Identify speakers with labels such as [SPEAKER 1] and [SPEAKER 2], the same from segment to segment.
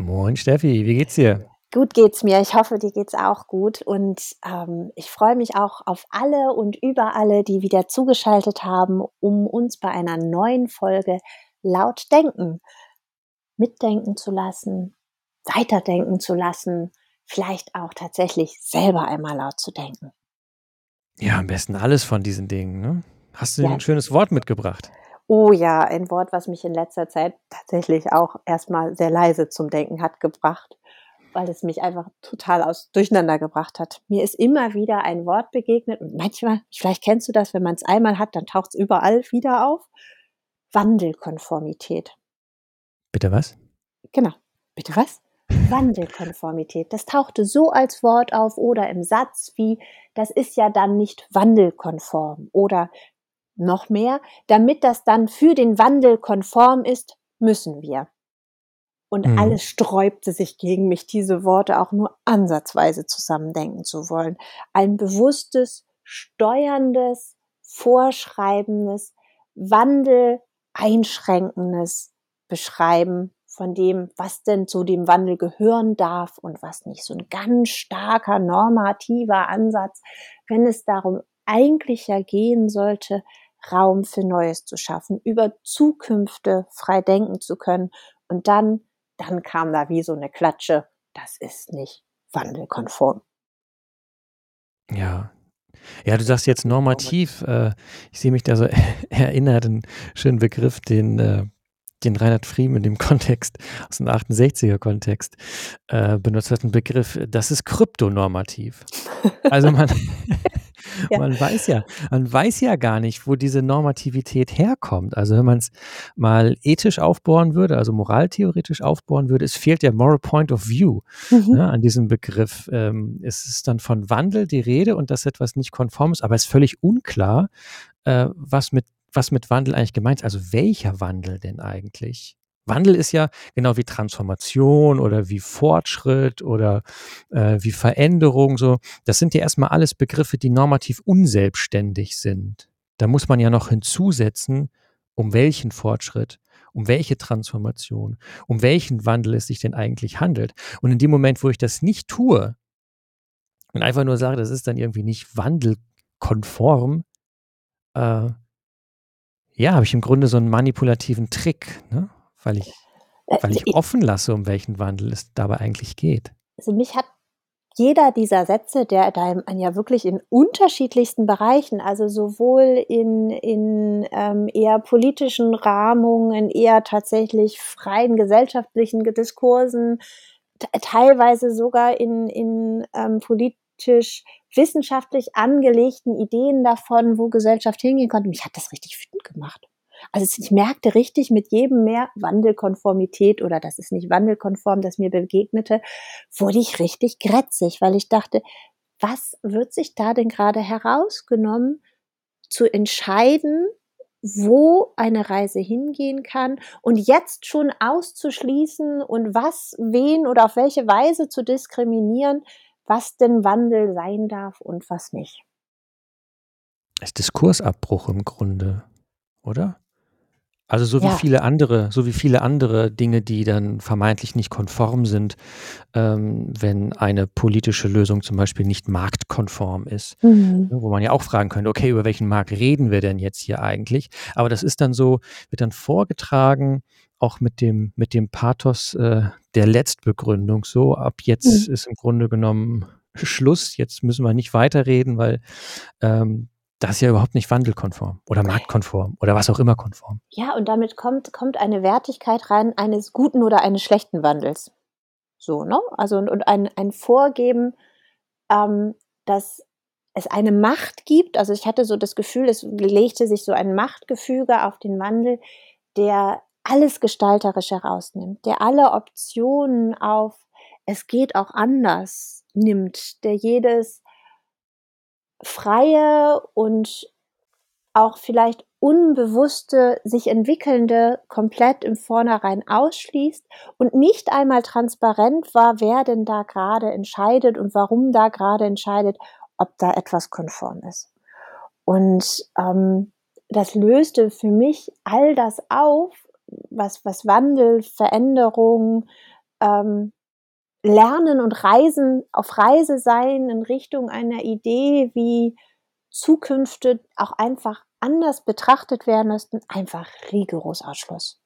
[SPEAKER 1] Moin,
[SPEAKER 2] Steffi, wie geht's dir?
[SPEAKER 1] Gut geht's mir. Ich hoffe, dir geht's auch gut. Und ähm, ich freue mich auch auf alle und über alle, die wieder zugeschaltet haben, um uns bei einer neuen Folge laut denken, mitdenken zu lassen, weiterdenken zu lassen, vielleicht auch tatsächlich selber einmal laut zu denken.
[SPEAKER 2] Ja, am besten alles von diesen Dingen. Ne? Hast du ja. ein schönes Wort mitgebracht?
[SPEAKER 1] Oh ja, ein Wort, was mich in letzter Zeit tatsächlich auch erstmal sehr leise zum Denken hat gebracht, weil es mich einfach total aus Durcheinander gebracht hat. Mir ist immer wieder ein Wort begegnet und manchmal, vielleicht kennst du das, wenn man es einmal hat, dann taucht es überall wieder auf. Wandelkonformität.
[SPEAKER 2] Bitte was?
[SPEAKER 1] Genau. Bitte was? Wandelkonformität. Das tauchte so als Wort auf oder im Satz wie, das ist ja dann nicht wandelkonform oder noch mehr, damit das dann für den Wandel konform ist, müssen wir. Und mhm. alles sträubte sich gegen mich, diese Worte auch nur ansatzweise zusammendenken zu wollen. Ein bewusstes, steuerndes, vorschreibendes, Wandel einschränkendes Beschreiben von dem, was denn zu dem Wandel gehören darf und was nicht. So ein ganz starker normativer Ansatz, wenn es darum eigentlich ja gehen sollte, Raum für Neues zu schaffen, über Zukünfte frei denken zu können. Und dann, dann kam da wie so eine Klatsche. Das ist nicht wandelkonform.
[SPEAKER 2] Ja. Ja, du sagst jetzt normativ. Äh, ich sehe mich da so erinnert, einen schönen Begriff, den äh, den Reinhard Friem in dem Kontext, aus dem 68er Kontext, äh, benutzt hat, ein Begriff, das ist kryptonormativ. Also man, ja. man weiß ja, man weiß ja gar nicht, wo diese Normativität herkommt. Also wenn man es mal ethisch aufbohren würde, also moraltheoretisch aufbohren würde, es fehlt ja Moral Point of View mhm. ne, an diesem Begriff. Ähm, es ist dann von Wandel die Rede und dass etwas nicht konform ist, aber es ist völlig unklar, äh, was mit was mit Wandel eigentlich gemeint ist. Also welcher Wandel denn eigentlich? Wandel ist ja genau wie Transformation oder wie Fortschritt oder äh, wie Veränderung so. Das sind ja erstmal alles Begriffe, die normativ unselbstständig sind. Da muss man ja noch hinzusetzen, um welchen Fortschritt, um welche Transformation, um welchen Wandel es sich denn eigentlich handelt. Und in dem Moment, wo ich das nicht tue und einfach nur sage, das ist dann irgendwie nicht wandelkonform, äh, ja, habe ich im Grunde so einen manipulativen Trick, ne? Weil ich, äh, weil ich offen lasse, um welchen Wandel es dabei eigentlich geht.
[SPEAKER 1] Also mich hat jeder dieser Sätze, der da ja wirklich in unterschiedlichsten Bereichen, also sowohl in, in ähm, eher politischen Rahmungen, eher tatsächlich freien gesellschaftlichen Diskursen, teilweise sogar in, in ähm, politisch wissenschaftlich angelegten Ideen davon, wo Gesellschaft hingehen konnte. Mich hat das richtig wütend gemacht. Also ich merkte richtig mit jedem mehr Wandelkonformität oder das ist nicht wandelkonform, das mir begegnete, wurde ich richtig grätzig, weil ich dachte, was wird sich da denn gerade herausgenommen, zu entscheiden, wo eine Reise hingehen kann und jetzt schon auszuschließen und was, wen oder auf welche Weise zu diskriminieren, was denn Wandel sein darf und was nicht.
[SPEAKER 2] Ist Diskursabbruch im Grunde, oder? Also so wie ja. viele andere, so wie viele andere Dinge, die dann vermeintlich nicht konform sind, ähm, wenn eine politische Lösung zum Beispiel nicht marktkonform ist. Mhm. Ne, wo man ja auch fragen könnte, okay, über welchen Markt reden wir denn jetzt hier eigentlich? Aber das ist dann so, wird dann vorgetragen, auch mit dem, mit dem Pathos äh, der Letztbegründung so. Ab jetzt mhm. ist im Grunde genommen Schluss. Jetzt müssen wir nicht weiterreden, weil ähm, das ist ja überhaupt nicht wandelkonform oder marktkonform oder was auch immer konform.
[SPEAKER 1] Ja, und damit kommt, kommt eine Wertigkeit rein eines guten oder eines schlechten Wandels. So, ne? Also und, und ein, ein Vorgeben, ähm, dass es eine Macht gibt. Also ich hatte so das Gefühl, es legte sich so ein Machtgefüge auf den Wandel, der alles gestalterisch herausnimmt, der alle Optionen auf es geht auch anders nimmt, der jedes freie und auch vielleicht unbewusste, sich entwickelnde komplett im Vornherein ausschließt und nicht einmal transparent war, wer denn da gerade entscheidet und warum da gerade entscheidet, ob da etwas konform ist. Und ähm, das löste für mich all das auf, was, was Wandel, Veränderung, ähm, Lernen und Reisen, auf Reise sein in Richtung einer Idee, wie Zukünfte auch einfach anders betrachtet werden müssten, einfach rigoros Ausschluss.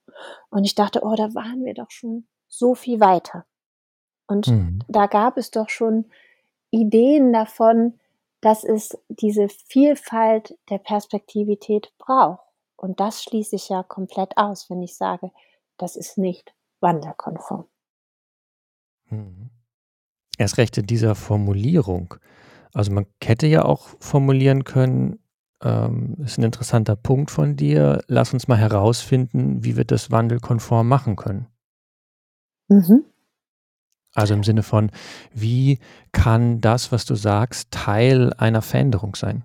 [SPEAKER 1] Und ich dachte, oh, da waren wir doch schon so viel weiter. Und mhm. da gab es doch schon Ideen davon, dass es diese Vielfalt der Perspektivität braucht. Und das schließe ich ja komplett aus, wenn ich sage, das ist nicht wanderkonform.
[SPEAKER 2] Mhm. Erst recht in dieser Formulierung. Also man hätte ja auch formulieren können, ähm, ist ein interessanter Punkt von dir. Lass uns mal herausfinden, wie wir das wandelkonform machen können. Mhm. Also im Sinne von, wie kann das, was du sagst, Teil einer Veränderung sein?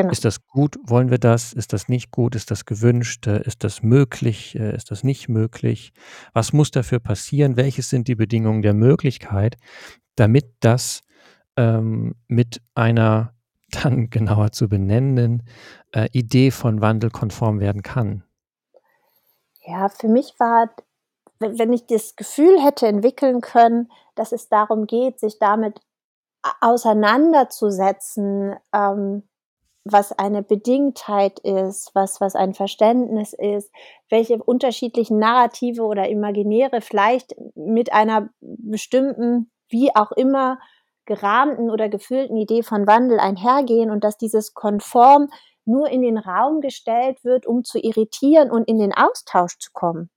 [SPEAKER 2] Genau. Ist das gut? Wollen wir das? Ist das nicht gut? Ist das gewünscht? Ist das möglich? Äh, ist das nicht möglich? Was muss dafür passieren? Welches sind die Bedingungen der Möglichkeit, damit das ähm, mit einer dann genauer zu benennenden äh, Idee von Wandel konform werden kann?
[SPEAKER 1] Ja, für mich war, wenn ich das Gefühl hätte entwickeln können, dass es darum geht, sich damit auseinanderzusetzen, ähm, was eine Bedingtheit ist, was, was ein Verständnis ist, welche unterschiedlichen Narrative oder Imaginäre vielleicht mit einer bestimmten, wie auch immer, gerahmten oder gefühlten Idee von Wandel einhergehen und dass dieses konform nur in den Raum gestellt wird, um zu irritieren und in den Austausch zu kommen.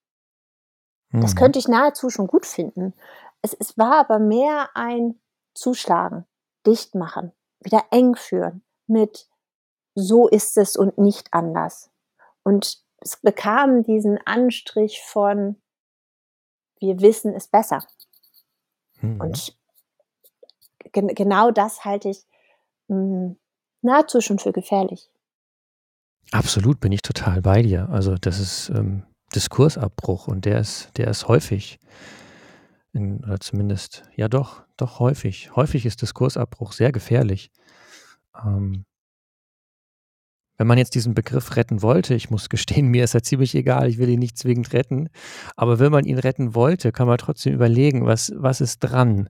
[SPEAKER 1] Mhm. Das könnte ich nahezu schon gut finden. Es, es war aber mehr ein Zuschlagen, dicht machen, wieder eng führen mit so ist es und nicht anders. Und es bekam diesen Anstrich von, wir wissen es besser. Mhm. Und gen genau das halte ich mh, hm, nahezu schon für gefährlich.
[SPEAKER 2] Absolut bin ich total bei dir. Also das ist ähm, Diskursabbruch und der ist, der ist häufig. In, oder zumindest, ja doch, doch häufig. Häufig ist Diskursabbruch sehr gefährlich. Ähm, wenn man jetzt diesen Begriff retten wollte, ich muss gestehen, mir ist er ziemlich egal, ich will ihn nicht zwingend retten, aber wenn man ihn retten wollte, kann man trotzdem überlegen, was, was ist dran?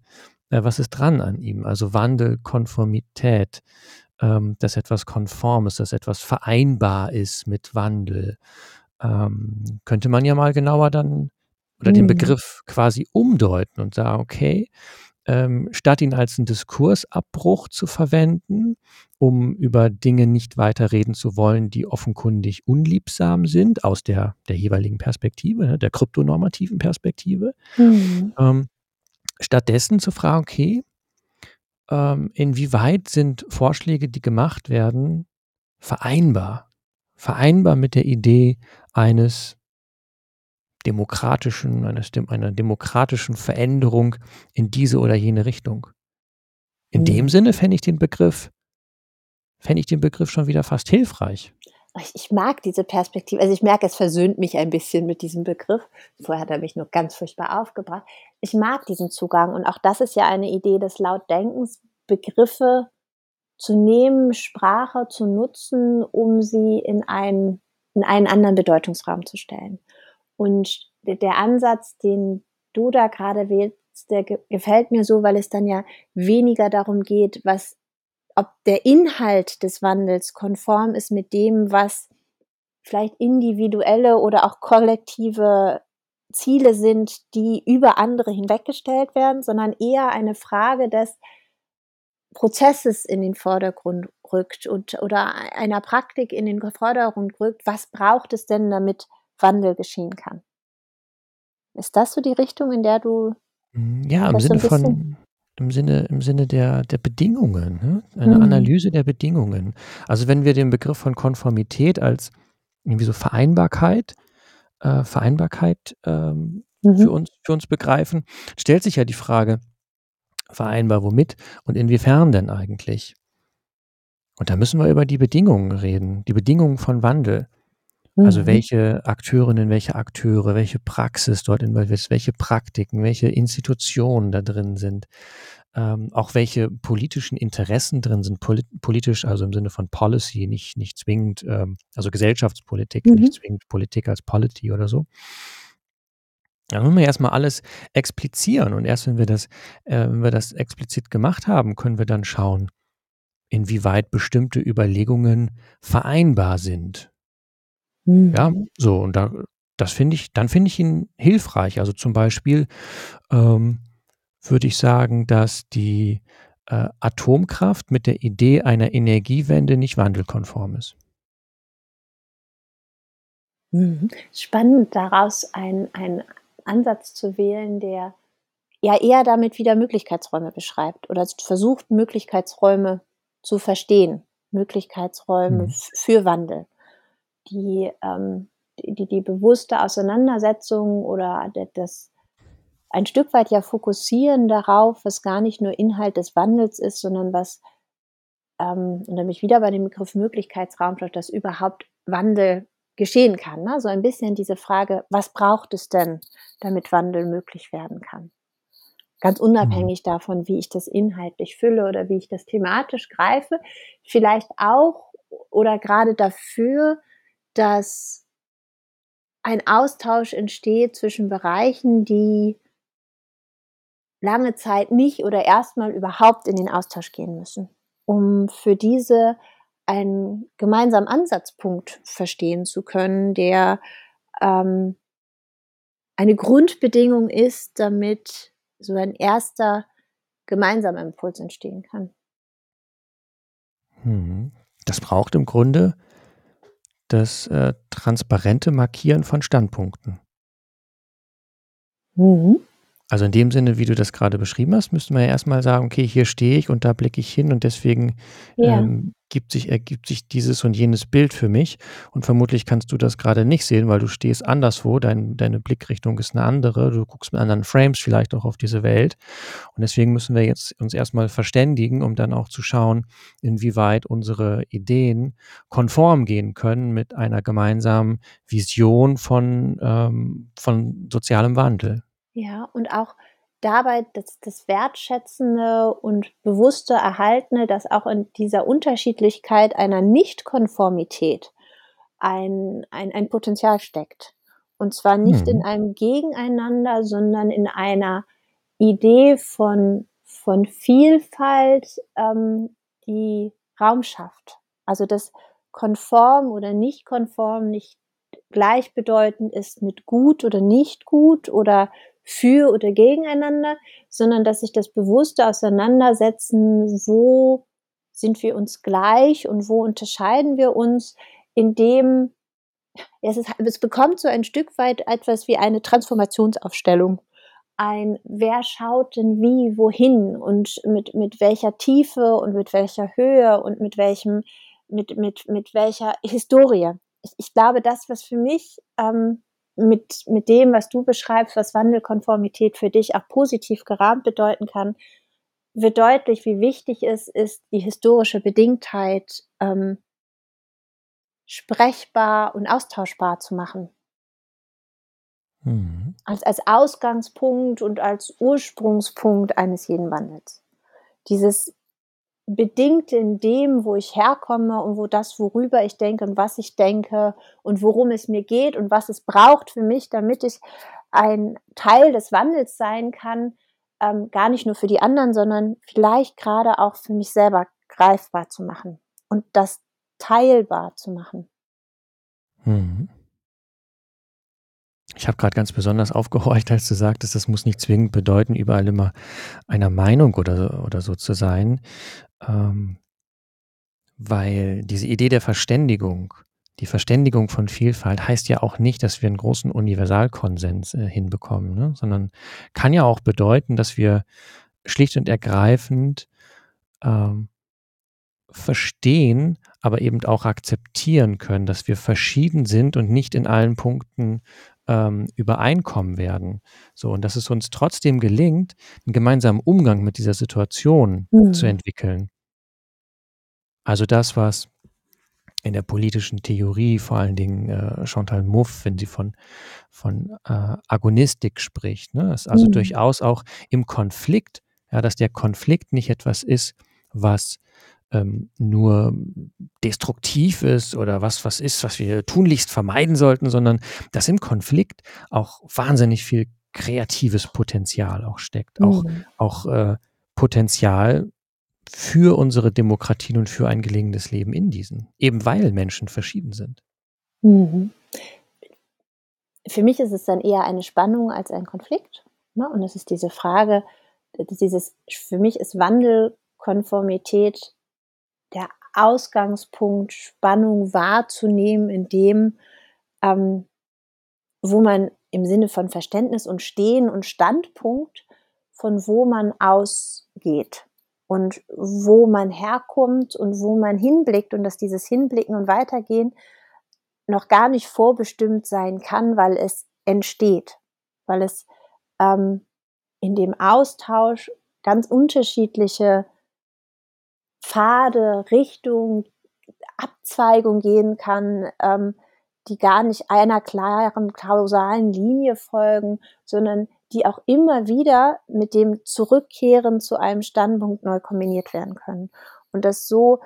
[SPEAKER 2] Äh, was ist dran an ihm? Also Wandel, Konformität, ähm, dass etwas konform ist, dass etwas vereinbar ist mit Wandel. Ähm, könnte man ja mal genauer dann oder mhm. den Begriff quasi umdeuten und sagen, okay, ähm, statt ihn als einen Diskursabbruch zu verwenden, um über Dinge nicht weiter reden zu wollen, die offenkundig unliebsam sind, aus der, der jeweiligen Perspektive, ne, der kryptonormativen Perspektive, mhm. ähm, stattdessen zu fragen, okay, ähm, inwieweit sind Vorschläge, die gemacht werden, vereinbar? Vereinbar mit der Idee eines demokratischen, einer, einer demokratischen Veränderung in diese oder jene Richtung. In mhm. dem Sinne fände ich den Begriff, fände ich den Begriff schon wieder fast hilfreich.
[SPEAKER 1] Ich mag diese Perspektive, also ich merke, es versöhnt mich ein bisschen mit diesem Begriff. Vorher hat er mich nur ganz furchtbar aufgebracht. Ich mag diesen Zugang und auch das ist ja eine Idee des Lautdenkens, Begriffe zu nehmen, Sprache zu nutzen, um sie in einen, in einen anderen Bedeutungsraum zu stellen. Und der Ansatz, den du da gerade wählst, der gefällt mir so, weil es dann ja weniger darum geht, was, ob der Inhalt des Wandels konform ist mit dem, was vielleicht individuelle oder auch kollektive Ziele sind, die über andere hinweggestellt werden, sondern eher eine Frage des Prozesses in den Vordergrund rückt und oder einer Praktik in den Vordergrund rückt. Was braucht es denn, damit Wandel geschehen kann. Ist das so die Richtung, in der du
[SPEAKER 2] hm, ja im Sinne von im Sinne im Sinne der der Bedingungen, ne? eine mhm. Analyse der Bedingungen. Also wenn wir den Begriff von Konformität als irgendwie so Vereinbarkeit äh, Vereinbarkeit ähm, mhm. für uns für uns begreifen, stellt sich ja die Frage vereinbar womit und inwiefern denn eigentlich? Und da müssen wir über die Bedingungen reden, die Bedingungen von Wandel. Also mhm. welche Akteurinnen, welche Akteure, welche Praxis dort involviert ist, welche Praktiken, welche Institutionen da drin sind. ähm, auch welche politischen Interessen drin sind, polit politisch, also im Sinne von Policy, nicht, nicht zwingend, ähm, also Gesellschaftspolitik,
[SPEAKER 1] Mhm.
[SPEAKER 2] nicht zwingend Politik als Polity oder so. Da müssen wir erstmal alles explizieren und erst wenn wir das, äh, wenn wir das explizit gemacht haben, können wir dann schauen, inwieweit bestimmte Überlegungen vereinbar sind. Ja,
[SPEAKER 1] Mhm.
[SPEAKER 2] so und da das finde ich dann finde ich ihn hilfreich. Also, zum Beispiel, ähm, würde ich sagen, dass die, äh, Atomkraft mit der Idee einer Energiewende nicht wandelkonform ist.
[SPEAKER 1] Mhm. Spannend, daraus einen Ansatz zu wählen, der ja eher damit wieder Möglichkeitsräume beschreibt oder versucht, Möglichkeitsräume zu verstehen, Möglichkeitsräume
[SPEAKER 2] Mhm.
[SPEAKER 1] für Wandel, die, ähm die die bewusste Auseinandersetzung oder das ein Stück weit ja fokussieren darauf, was gar nicht nur Inhalt des Wandels ist, sondern was ähm, und da bin ich wieder bei dem Begriff Möglichkeitsraum, dass überhaupt Wandel geschehen kann, ne? So ein bisschen diese Frage: „Was braucht es denn, damit Wandel möglich werden kann?“ Ganz
[SPEAKER 2] Mhm.
[SPEAKER 1] unabhängig davon, wie ich das inhaltlich fülle oder wie ich das thematisch greife. Vielleicht auch oder grade dafür, dass ein Austausch entsteht zwischen Bereichen, die lange Zeit nicht oder erst mal überhaupt in den Austausch gehen müssen, um für diese einen gemeinsamen Ansatzpunkt verstehen zu können, der, ähm eine Grundbedingung ist, damit so ein erster gemeinsamer Impuls entstehen kann.
[SPEAKER 2] Mhm. Das braucht im Grunde das, äh, transparente Markieren von Standpunkten.
[SPEAKER 1] Mhm.
[SPEAKER 2] Also, in dem Sinne, wie du das grade beschrieben hast, müsste man ja erst mal sagen: „Okay, hier stehe ich und da blicke ich hin und deswegen,
[SPEAKER 1] Ja.
[SPEAKER 2] ähm, gibt sich ergibt sich dieses und jenes Bild für mich.“ Und vermutlich kannst du das grade nicht sehen, weil du stehst anderswo, dein deine Blickrichtung ist 'ne andere. Du guckst mit anderen Frames vielleicht auch auf diese Welt. Und deswegen müssen wir jetzt uns erst mal verständigen, um dann auch zu schauen, inwieweit unsere Ideen konform gehen können mit einer gemeinsamen Vision von, ähm von sozialem Wandel.
[SPEAKER 1] Ja, und auch dabei das das Wertschätzende und bewusste Erhaltene, dass auch in dieser Unterschiedlichkeit einer Nichtkonformität ein ein ein Potenzial steckt. Und zwar nicht in
[SPEAKER 2] Mhm.
[SPEAKER 1] einem Gegeneinander, sondern in einer Idee von von Vielfalt, ähm, die Raum schafft. Also, dass konform oder nicht konform nicht gleichbedeutend ist mit gut oder nicht gut oder für oder gegeneinander, sondern dass sich das bewusste Auseinandersetzen, wo sind wir uns gleich und wo unterscheiden wir uns, indem es ist es bekommt so ein Stück weit etwas wie eine Transformationsaufstellung. Ein wer schaut denn wie wohin und mit mit welcher Tiefe und mit welcher Höhe und mit welchem mit mit mit welcher Historie. Ich ich glaube, das, was für mich, ähm, mit mit dem, was du beschreibst, was Wandelkonformität für dich auch positiv gerahmt bedeuten kann, wird deutlich, wie wichtig es ist, die historische Bedingtheit, ähm sprechbar und austauschbar zu machen.
[SPEAKER 2] Mhm.
[SPEAKER 1] Als als Ausgangspunkt und als Ursprungspunkt eines jeden Wandels. Dieses Bedingte in dem, wo ich herkomme und wo das, worüber ich denke und was ich denke und worum es mir geht und was es braucht für mich, damit ich ein Teil des Wandels sein kann, ähm, gar nicht nur für die anderen, sondern vielleicht grade auch für mich selber greifbar zu machen und das teilbar zu machen.
[SPEAKER 2] Mhm. Ich habe grad ganz besonders aufgehorcht, als du sagtest, das muss nicht zwingend bedeuten, überall immer einer Meinung oder oder so zu sein, ähm weil diese Idee der Verständigung die Verständigung von Vielfalt heißt ja auch nicht, dass wir 'n großen Universalkonsens, äh, hinbekommen, ne? Sondern kann ja auch bedeuten, dass wir schlicht und ergreifend, ähm verstehen, aber eben auch akzeptieren können, dass wir verschieden sind und nicht in allen Punkten, ähm, übereinkommen werden. So, und dass es uns trotzdem gelingt, 'n gemeinsamen Umgang mit dieser Situation zu
[SPEAKER 1] Mhm.
[SPEAKER 2] entwickeln. Also, das, was in der politischen Theorie vor allen Dingen, äh, Chantal Mouffe, wenn sie von von, äh, Agonistik spricht, ne? Ist also
[SPEAKER 1] Mhm.
[SPEAKER 2] durchaus auch im Konflikt Ja, dass der Konflikt nicht etwas ist, was ähm, nur destruktiv ist oder was, was ist, was wir tunlichst vermeiden sollten, sondern dass im Konflikt auch wahnsinnig viel kreatives Potenzial auch steckt. Mhm. Auch, auch äh, Potenzial für unsere Demokratien und für ein gelingendes Leben in diesen, eben weil Menschen verschieden sind.
[SPEAKER 1] Mhm. Für mich ist es dann eher eine Spannung als ein Konflikt. Ne? Und es ist diese Frage, dieses, für mich ist Wandelkonformität Ausgangspunkt, Spannung wahrzunehmen, in dem, ähm, wo man im Sinne von Verständnis und Stehen und Standpunkt, von wo man ausgeht und wo man herkommt und wo man hinblickt und dass dieses Hinblicken und Weitergehen noch gar nicht vorbestimmt sein kann, weil es entsteht, weil es ähm, in dem Austausch ganz unterschiedliche Pfade, Richtung, Abzweigung gehen kann, ähm, die gar nicht einer klaren kausalen Linie folgen, sondern die auch immer wieder mit dem Zurückkehren zu einem Standpunkt neu kombiniert werden können. Und dass so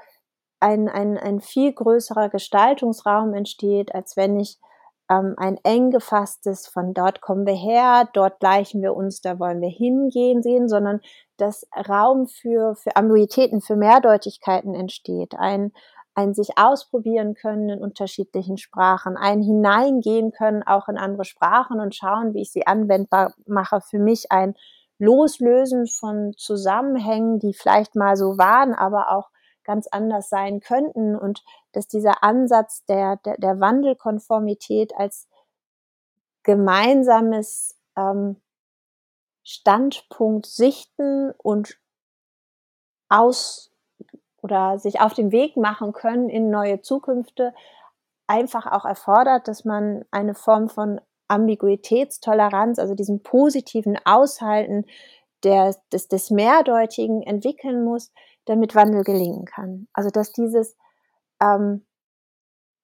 [SPEAKER 1] ein, ein, ein viel größerer Gestaltungsraum entsteht, als wenn ich ähm, ein eng gefasstes, von dort kommen wir her, dort gleichen wir uns, da wollen wir hingehen sehen, sondern dass Raum für, für Ambiguitäten, für Mehrdeutigkeiten entsteht, ein, ein sich ausprobieren können in unterschiedlichen Sprachen, ein hineingehen können auch in andere Sprachen und schauen, wie ich sie anwendbar mache, für mich ein Loslösen von Zusammenhängen, die vielleicht mal so waren, aber auch ganz anders sein könnten und dass dieser Ansatz der, der, der Wandelkonformität als gemeinsames ähm, Standpunkt sichten und aus oder sich auf den Weg machen können in neue Zukünfte, einfach auch erfordert, dass man eine Form von Ambiguitätstoleranz, also diesem positiven Aushalten der, des, des Mehrdeutigen entwickeln muss, damit Wandel gelingen kann. Also dass dieses ähm,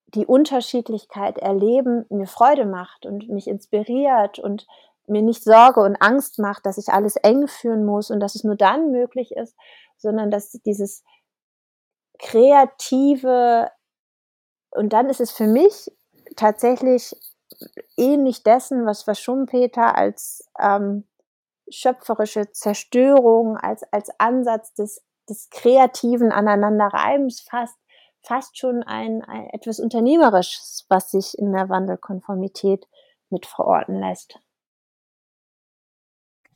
[SPEAKER 1] die Unterschiedlichkeit erleben mir Freude macht und mich inspiriert und mir nicht Sorge und Angst macht, dass ich alles eng führen muss und dass es nur dann möglich ist, sondern dass dieses kreative und dann ist es für mich tatsächlich ähnlich dessen, was, was Schumpeter als ähm, schöpferische Zerstörung, als, als Ansatz des des kreativen Aneinanderreibens fast, fast schon ein, ein etwas Unternehmerisches, was sich in der Wandelkonformität mit verorten lässt.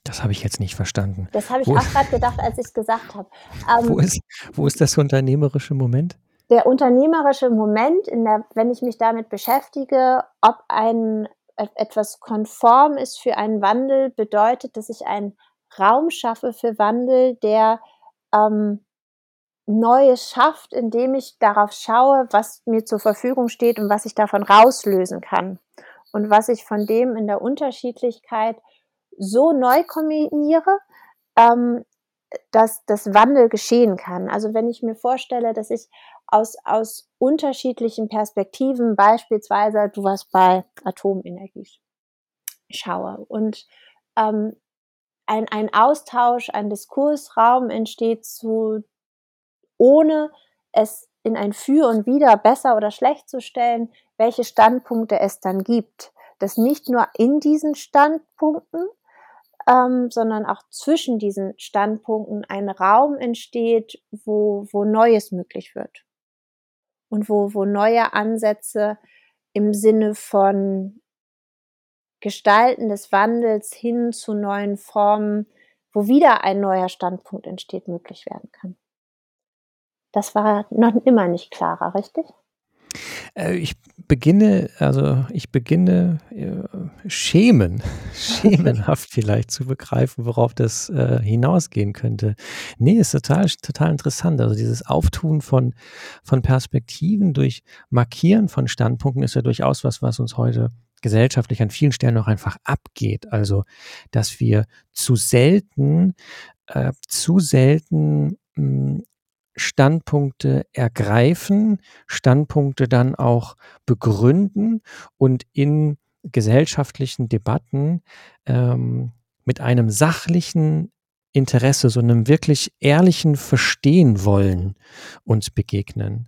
[SPEAKER 2] Das habe ich jetzt nicht verstanden.
[SPEAKER 1] Das habe ich wo auch gerade gedacht, als ich es gesagt habe.
[SPEAKER 2] Ähm, wo, ist, wo ist das unternehmerische Moment?
[SPEAKER 1] Der unternehmerische Moment, in der, wenn ich mich damit beschäftige, ob ein etwas konform ist für einen Wandel, bedeutet, dass ich einen Raum schaffe für Wandel, der ähm, Neues schafft, indem ich darauf schaue, was mir zur Verfügung steht und was ich davon rauslösen kann. Und was ich von dem in der Unterschiedlichkeit so neu kombiniere, ähm, dass das Wandel geschehen kann. Also wenn ich mir vorstelle, dass ich aus, aus unterschiedlichen Perspektiven, beispielsweise du warst bei Atomenergie, schaue und ähm, ein, ein Austausch, ein Diskursraum entsteht zu, ohne es in ein Für und Wider besser oder schlecht zu stellen, welche Standpunkte es dann gibt. Dass nicht nur in diesen Standpunkten, ähm, sondern auch zwischen diesen Standpunkten ein Raum entsteht, wo, wo Neues möglich wird. Und wo, wo neue Ansätze im Sinne von Gestalten des Wandels hin zu neuen Formen, wo wieder ein neuer Standpunkt entsteht, möglich werden kann. Das war noch immer nicht klarer, richtig?
[SPEAKER 2] Äh, ich beginne, also ich beginne äh, schämen, schemenhaft vielleicht zu begreifen, worauf das äh, hinausgehen könnte. Nee, ist total, total interessant. Also dieses Auftun von, von Perspektiven durch Markieren von Standpunkten ist ja durchaus was, was uns heute gesellschaftlich an vielen Stellen noch einfach abgeht. Also, dass wir zu selten, äh, zu selten mh, hm, Standpunkte ergreifen, Standpunkte dann auch begründen und in gesellschaftlichen Debatten ähm, mit einem sachlichen Interesse, so einem wirklich ehrlichen Verstehen wollen uns begegnen.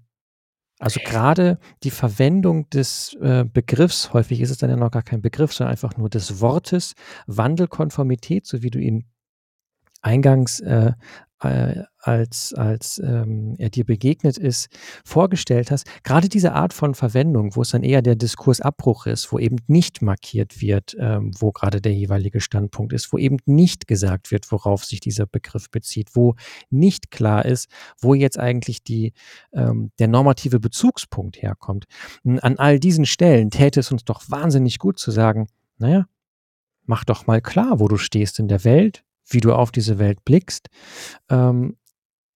[SPEAKER 2] Also gerade die Verwendung des äh, Begriffs, häufig ist es dann ja noch gar kein Begriff, sondern einfach nur des Wortes Wandelkonformität, so wie du ihn eingangs äh, äh, als, als ähm, er dir begegnet ist, vorgestellt hast. Gerade diese Art von Verwendung, wo es dann eher der Diskursabbruch ist, wo eben nicht markiert wird, ähm, wo gerade der jeweilige Standpunkt ist, wo eben nicht gesagt wird, worauf sich dieser Begriff bezieht, wo nicht klar ist, wo jetzt eigentlich die, ähm, der normative Bezugspunkt herkommt. An all diesen Stellen täte es uns doch wahnsinnig gut zu sagen, naja, mach doch mal klar, wo du stehst in der Welt, wie du auf diese Welt blickst, ähm,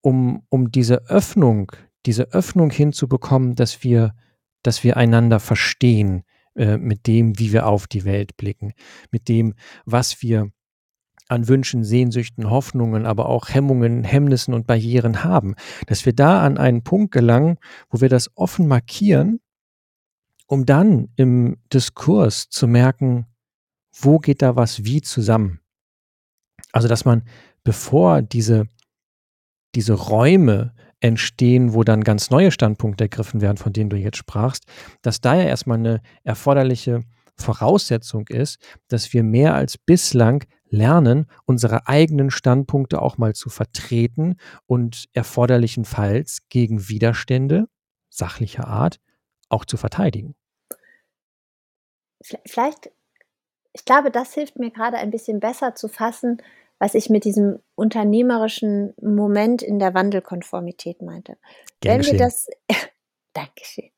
[SPEAKER 2] um, um diese Öffnung, diese Öffnung hinzubekommen, dass wir, dass wir einander verstehen äh, mit dem, wie wir auf die Welt blicken, mit dem, was wir an Wünschen, Sehnsüchten, Hoffnungen, aber auch Hemmungen, Hemmnissen und Barrieren haben, dass wir da an einen Punkt gelangen, wo wir das offen markieren, um dann im Diskurs zu merken, wo geht da was wie zusammen? Also, dass man, bevor diese, diese Räume entstehen, wo dann ganz neue Standpunkte ergriffen werden, von denen du jetzt sprachst, dass da ja erstmal eine erforderliche Voraussetzung ist, dass wir mehr als bislang lernen, unsere eigenen Standpunkte auch mal zu vertreten und erforderlichenfalls gegen Widerstände sachlicher Art auch zu verteidigen.
[SPEAKER 1] Vielleicht, ich glaube, das hilft mir gerade ein bisschen besser zu fassen, was ich mit diesem unternehmerischen Moment in der Wandelkonformität meinte.
[SPEAKER 2] Gern wenn
[SPEAKER 1] geschehen. wir das, Dankeschön,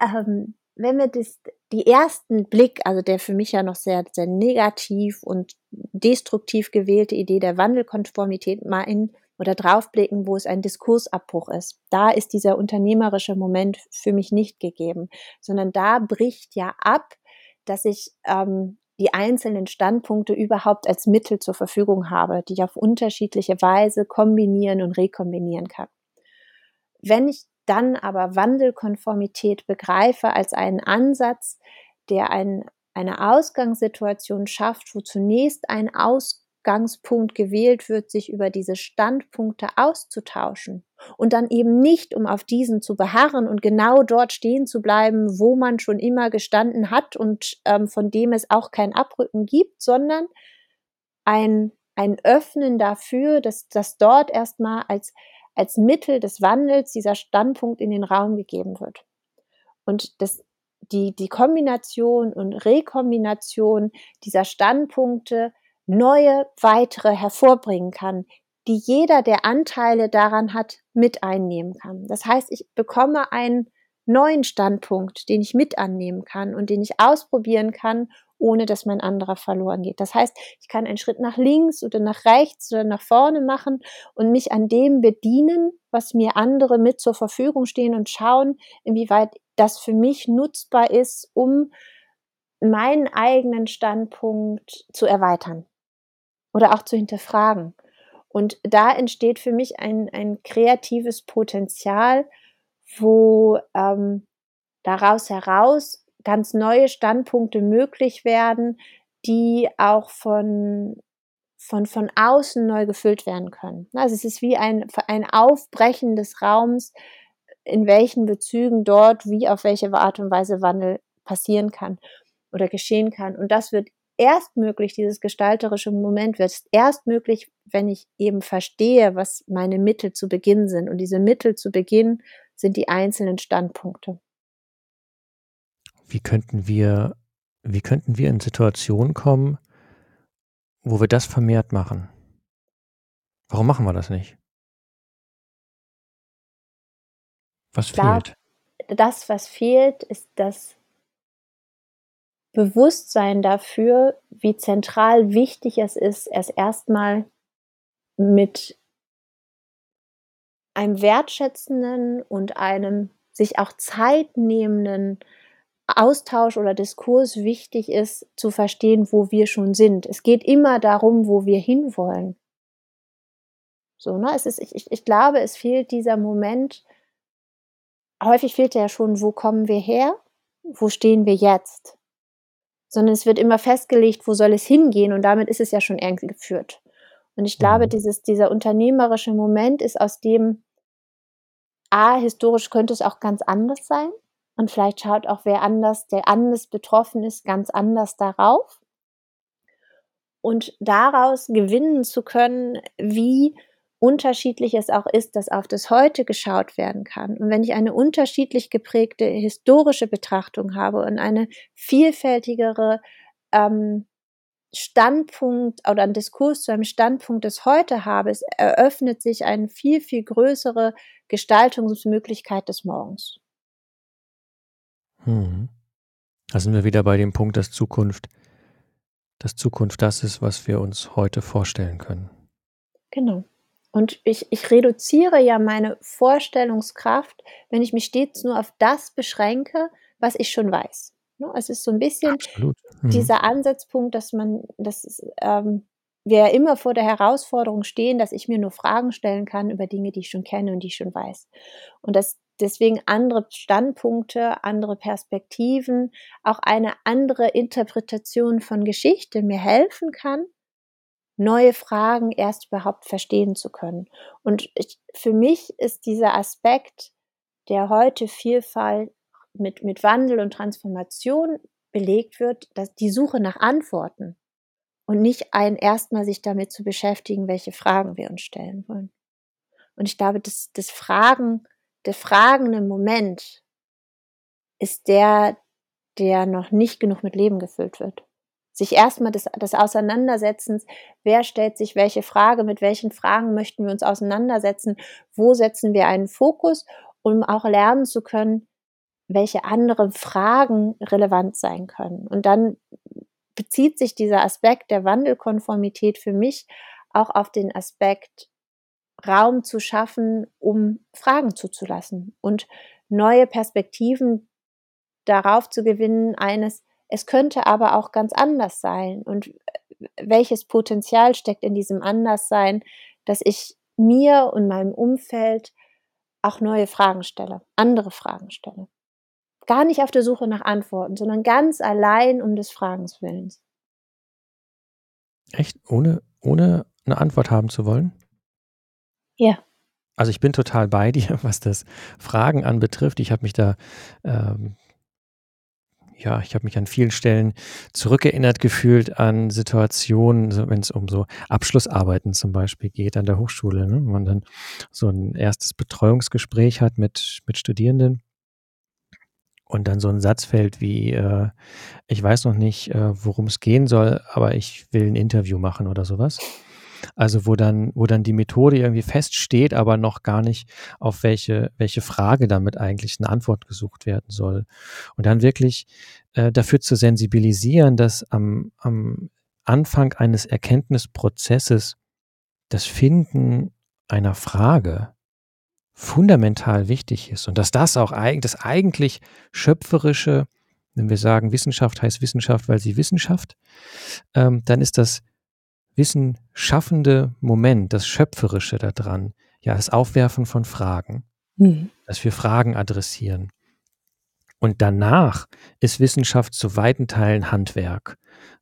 [SPEAKER 1] ähm, wenn wir das, die ersten Blick, also der für mich ja noch sehr, sehr negativ und destruktiv gewählte Idee der Wandelkonformität mal in oder draufblicken, wo es ein Diskursabbruch ist. Da ist dieser unternehmerische Moment für mich nicht gegeben, sondern da bricht ja ab, dass ich ähm, die einzelnen Standpunkte überhaupt als Mittel zur Verfügung habe, die ich auf unterschiedliche Weise kombinieren und rekombinieren kann. Wenn ich dann aber Wandelkonformität begreife als einen Ansatz, der ein, eine Ausgangssituation schafft, wo zunächst ein Aus Ausgangspunkt gewählt wird, sich über diese Standpunkte auszutauschen und dann eben nicht, um auf diesen zu beharren und genau dort stehen zu bleiben, wo man schon immer gestanden hat und ähm, von dem es auch kein Abrücken gibt, sondern ein, ein Öffnen dafür, dass, dass dort erstmal als, als Mittel des Wandels dieser Standpunkt in den Raum gegeben wird. Und das, die, die Kombination und Rekombination dieser Standpunkte neue, weitere hervorbringen kann, die jeder, der Anteile daran hat, mit einnehmen kann. Das heißt, ich bekomme einen neuen Standpunkt, den ich mit annehmen kann und den ich ausprobieren kann, ohne dass mein anderer verloren geht. Das heißt, ich kann einen Schritt nach links oder nach rechts oder nach vorne machen und mich an dem bedienen, was mir andere mit zur Verfügung stehen und schauen, inwieweit das für mich nutzbar ist, um meinen eigenen Standpunkt zu erweitern oder auch zu hinterfragen. Und da entsteht für mich ein, ein kreatives Potenzial, wo ähm, daraus heraus ganz neue Standpunkte möglich werden, die auch von, von, von außen neu gefüllt werden können. Also es ist wie ein, ein Aufbrechen des Raums, in welchen Bezügen dort wie auf welche Art und Weise Wandel passieren kann oder geschehen kann. Und das wird erst möglich, dieses gestalterische Moment wird erst möglich, wenn ich eben verstehe, was meine Mittel zu Beginn sind. Und diese Mittel zu Beginn sind die einzelnen Standpunkte.
[SPEAKER 2] Wie könnten wir, wie könnten wir in Situationen kommen, wo wir das vermehrt machen? Warum machen wir das nicht? Was fehlt?
[SPEAKER 1] Das, was fehlt, ist das Bewusstsein dafür, wie zentral wichtig es ist, erst erstmal mit einem wertschätzenden und einem sich auch Zeit nehmenden Austausch oder Diskurs wichtig ist, zu verstehen, wo wir schon sind. Es geht immer darum, wo wir hinwollen. So, ne? Es ist, ich, ich glaube, es fehlt dieser Moment, häufig fehlt ja schon, wo kommen wir her? Wo stehen wir jetzt? Sondern es wird immer festgelegt, wo soll es hingehen und damit ist es ja schon eng geführt. Und ich glaube,
[SPEAKER 2] Mhm.
[SPEAKER 1] dieses dieser unternehmerische Moment ist aus dem A, historisch könnte es auch ganz anders sein und vielleicht schaut auch wer anders, der anders betroffen ist, ganz anders darauf. Und daraus gewinnen zu können, wie unterschiedlich es auch ist, dass auf das Heute geschaut werden kann. Und wenn ich eine unterschiedlich geprägte historische Betrachtung habe und eine vielfältigere ähm, Standpunkt oder einen Diskurs zu einem Standpunkt des Heute habe, es eröffnet sich eine viel, viel größere Gestaltungsmöglichkeit des Morgens.
[SPEAKER 2] Mhm. Da sind wir wieder bei dem Punkt, dass Zukunft dass Zukunft das ist, was wir uns heute vorstellen können.
[SPEAKER 1] Genau. Und ich, ich reduziere ja meine Vorstellungskraft, wenn ich mich stets nur auf das beschränke, was ich schon weiß. Ne, es ist so ein bisschen.
[SPEAKER 2] Mhm.
[SPEAKER 1] dieser Ansatzpunkt, dass man, dass ähm, wir ja immer vor der Herausforderung stehen, dass ich mir nur Fragen stellen kann über Dinge, die ich schon kenne und die ich schon weiß. Und dass deswegen andere Standpunkte, andere Perspektiven, auch eine andere Interpretation von Geschichte mir helfen kann, neue Fragen erst überhaupt verstehen zu können. Und ich, für mich ist dieser Aspekt, der heute Vielfalt mit, mit Wandel und Transformation belegt wird, dass die Suche nach Antworten und nicht ein erstmal sich damit zu beschäftigen, welche Fragen wir uns stellen wollen. Und ich glaube, das, das Fragen, der fragende Moment ist der, der noch nicht genug mit Leben gefüllt wird. Sich erstmal des, des Auseinandersetzens, wer stellt sich welche Frage, mit welchen Fragen möchten wir uns auseinandersetzen, wo setzen wir einen Fokus, um auch lernen zu können, welche anderen Fragen relevant sein können. Und dann bezieht sich dieser Aspekt der Wandelkonformität für mich auch auf den Aspekt Raum zu schaffen, um Fragen zuzulassen und neue Perspektiven darauf zu gewinnen, eines, es könnte aber auch ganz anders sein und welches Potenzial steckt in diesem Anderssein, dass ich mir und meinem Umfeld auch neue Fragen stelle, andere Fragen stelle. Gar nicht auf der Suche nach Antworten, sondern ganz allein um des Fragens Willens.
[SPEAKER 2] Echt? Ohne, ohne eine Antwort haben zu wollen?
[SPEAKER 1] Ja.
[SPEAKER 2] Also ich bin total bei dir, was das Fragen anbetrifft. Ich habe mich da, ähm, ja, ich habe mich an vielen Stellen zurückerinnert gefühlt an Situationen, wenn es um so Abschlussarbeiten zum Beispiel geht an der Hochschule, ne? wenn man dann so ein erstes Betreuungsgespräch hat mit, mit Studierenden und dann so ein Satz fällt wie, äh, ich weiß noch nicht, äh, worum es gehen soll, aber ich will ein Interview machen oder sowas. Also wo dann, wo dann die Methode irgendwie feststeht, aber noch gar nicht auf welche, welche Frage damit eigentlich eine Antwort gesucht werden soll. Und dann wirklich äh, dafür zu sensibilisieren, dass am, am Anfang eines Erkenntnisprozesses das Finden einer Frage fundamental wichtig ist und dass das auch das eigentlich schöpferische, wenn wir sagen, Wissenschaft heißt Wissenschaft, weil sie Wissenschaft, ähm, dann ist das wissensschaffende Moment, das Schöpferische daran, ja, das Aufwerfen von Fragen,
[SPEAKER 1] Mhm.
[SPEAKER 2] dass wir Fragen adressieren. Und danach ist Wissenschaft zu weiten Teilen Handwerk,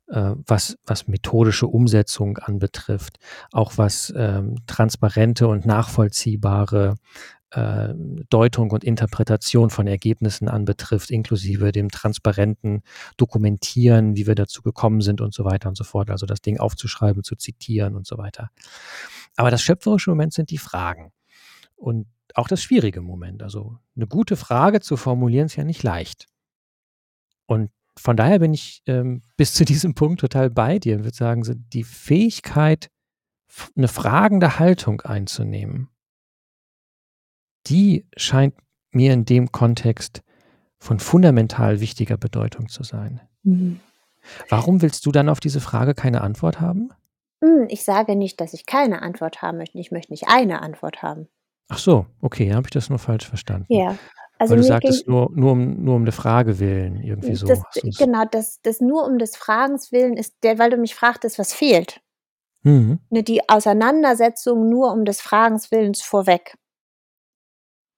[SPEAKER 2] äh, was, was methodische Umsetzung anbetrifft, auch was ähm, transparente und nachvollziehbare äh, Deutung und Interpretation von Ergebnissen anbetrifft, inklusive dem transparenten Dokumentieren, wie wir dazu gekommen sind und so weiter und so fort. Also das Ding aufzuschreiben, zu zitieren und so weiter. Aber das schöpferische Moment sind die Fragen. Und auch das schwierige Moment. Also eine gute Frage zu formulieren ist ja nicht leicht. Und von daher bin ich ähm, bis zu diesem Punkt total bei dir und würde sagen, die Fähigkeit, eine fragende Haltung einzunehmen, die scheint mir in dem Kontext von fundamental wichtiger Bedeutung zu sein.
[SPEAKER 1] Mhm.
[SPEAKER 2] Warum willst du dann auf diese Frage keine Antwort haben?
[SPEAKER 1] Hm, Ich sage nicht, dass ich keine Antwort haben möchte. Ich möchte nicht eine Antwort haben.
[SPEAKER 2] Ach so, okay, habe ich das nur falsch verstanden.
[SPEAKER 1] Ja. Also
[SPEAKER 2] Weil du sagtest nur, nur, um, nur um der Frage willen, irgendwie so.
[SPEAKER 1] das, genau, das, das nur um des Fragens willen ist, der, weil du mich fragtest, was fehlt.
[SPEAKER 2] Mhm.
[SPEAKER 1] Ne, die Auseinandersetzung nur um des Fragens Willens vorweg.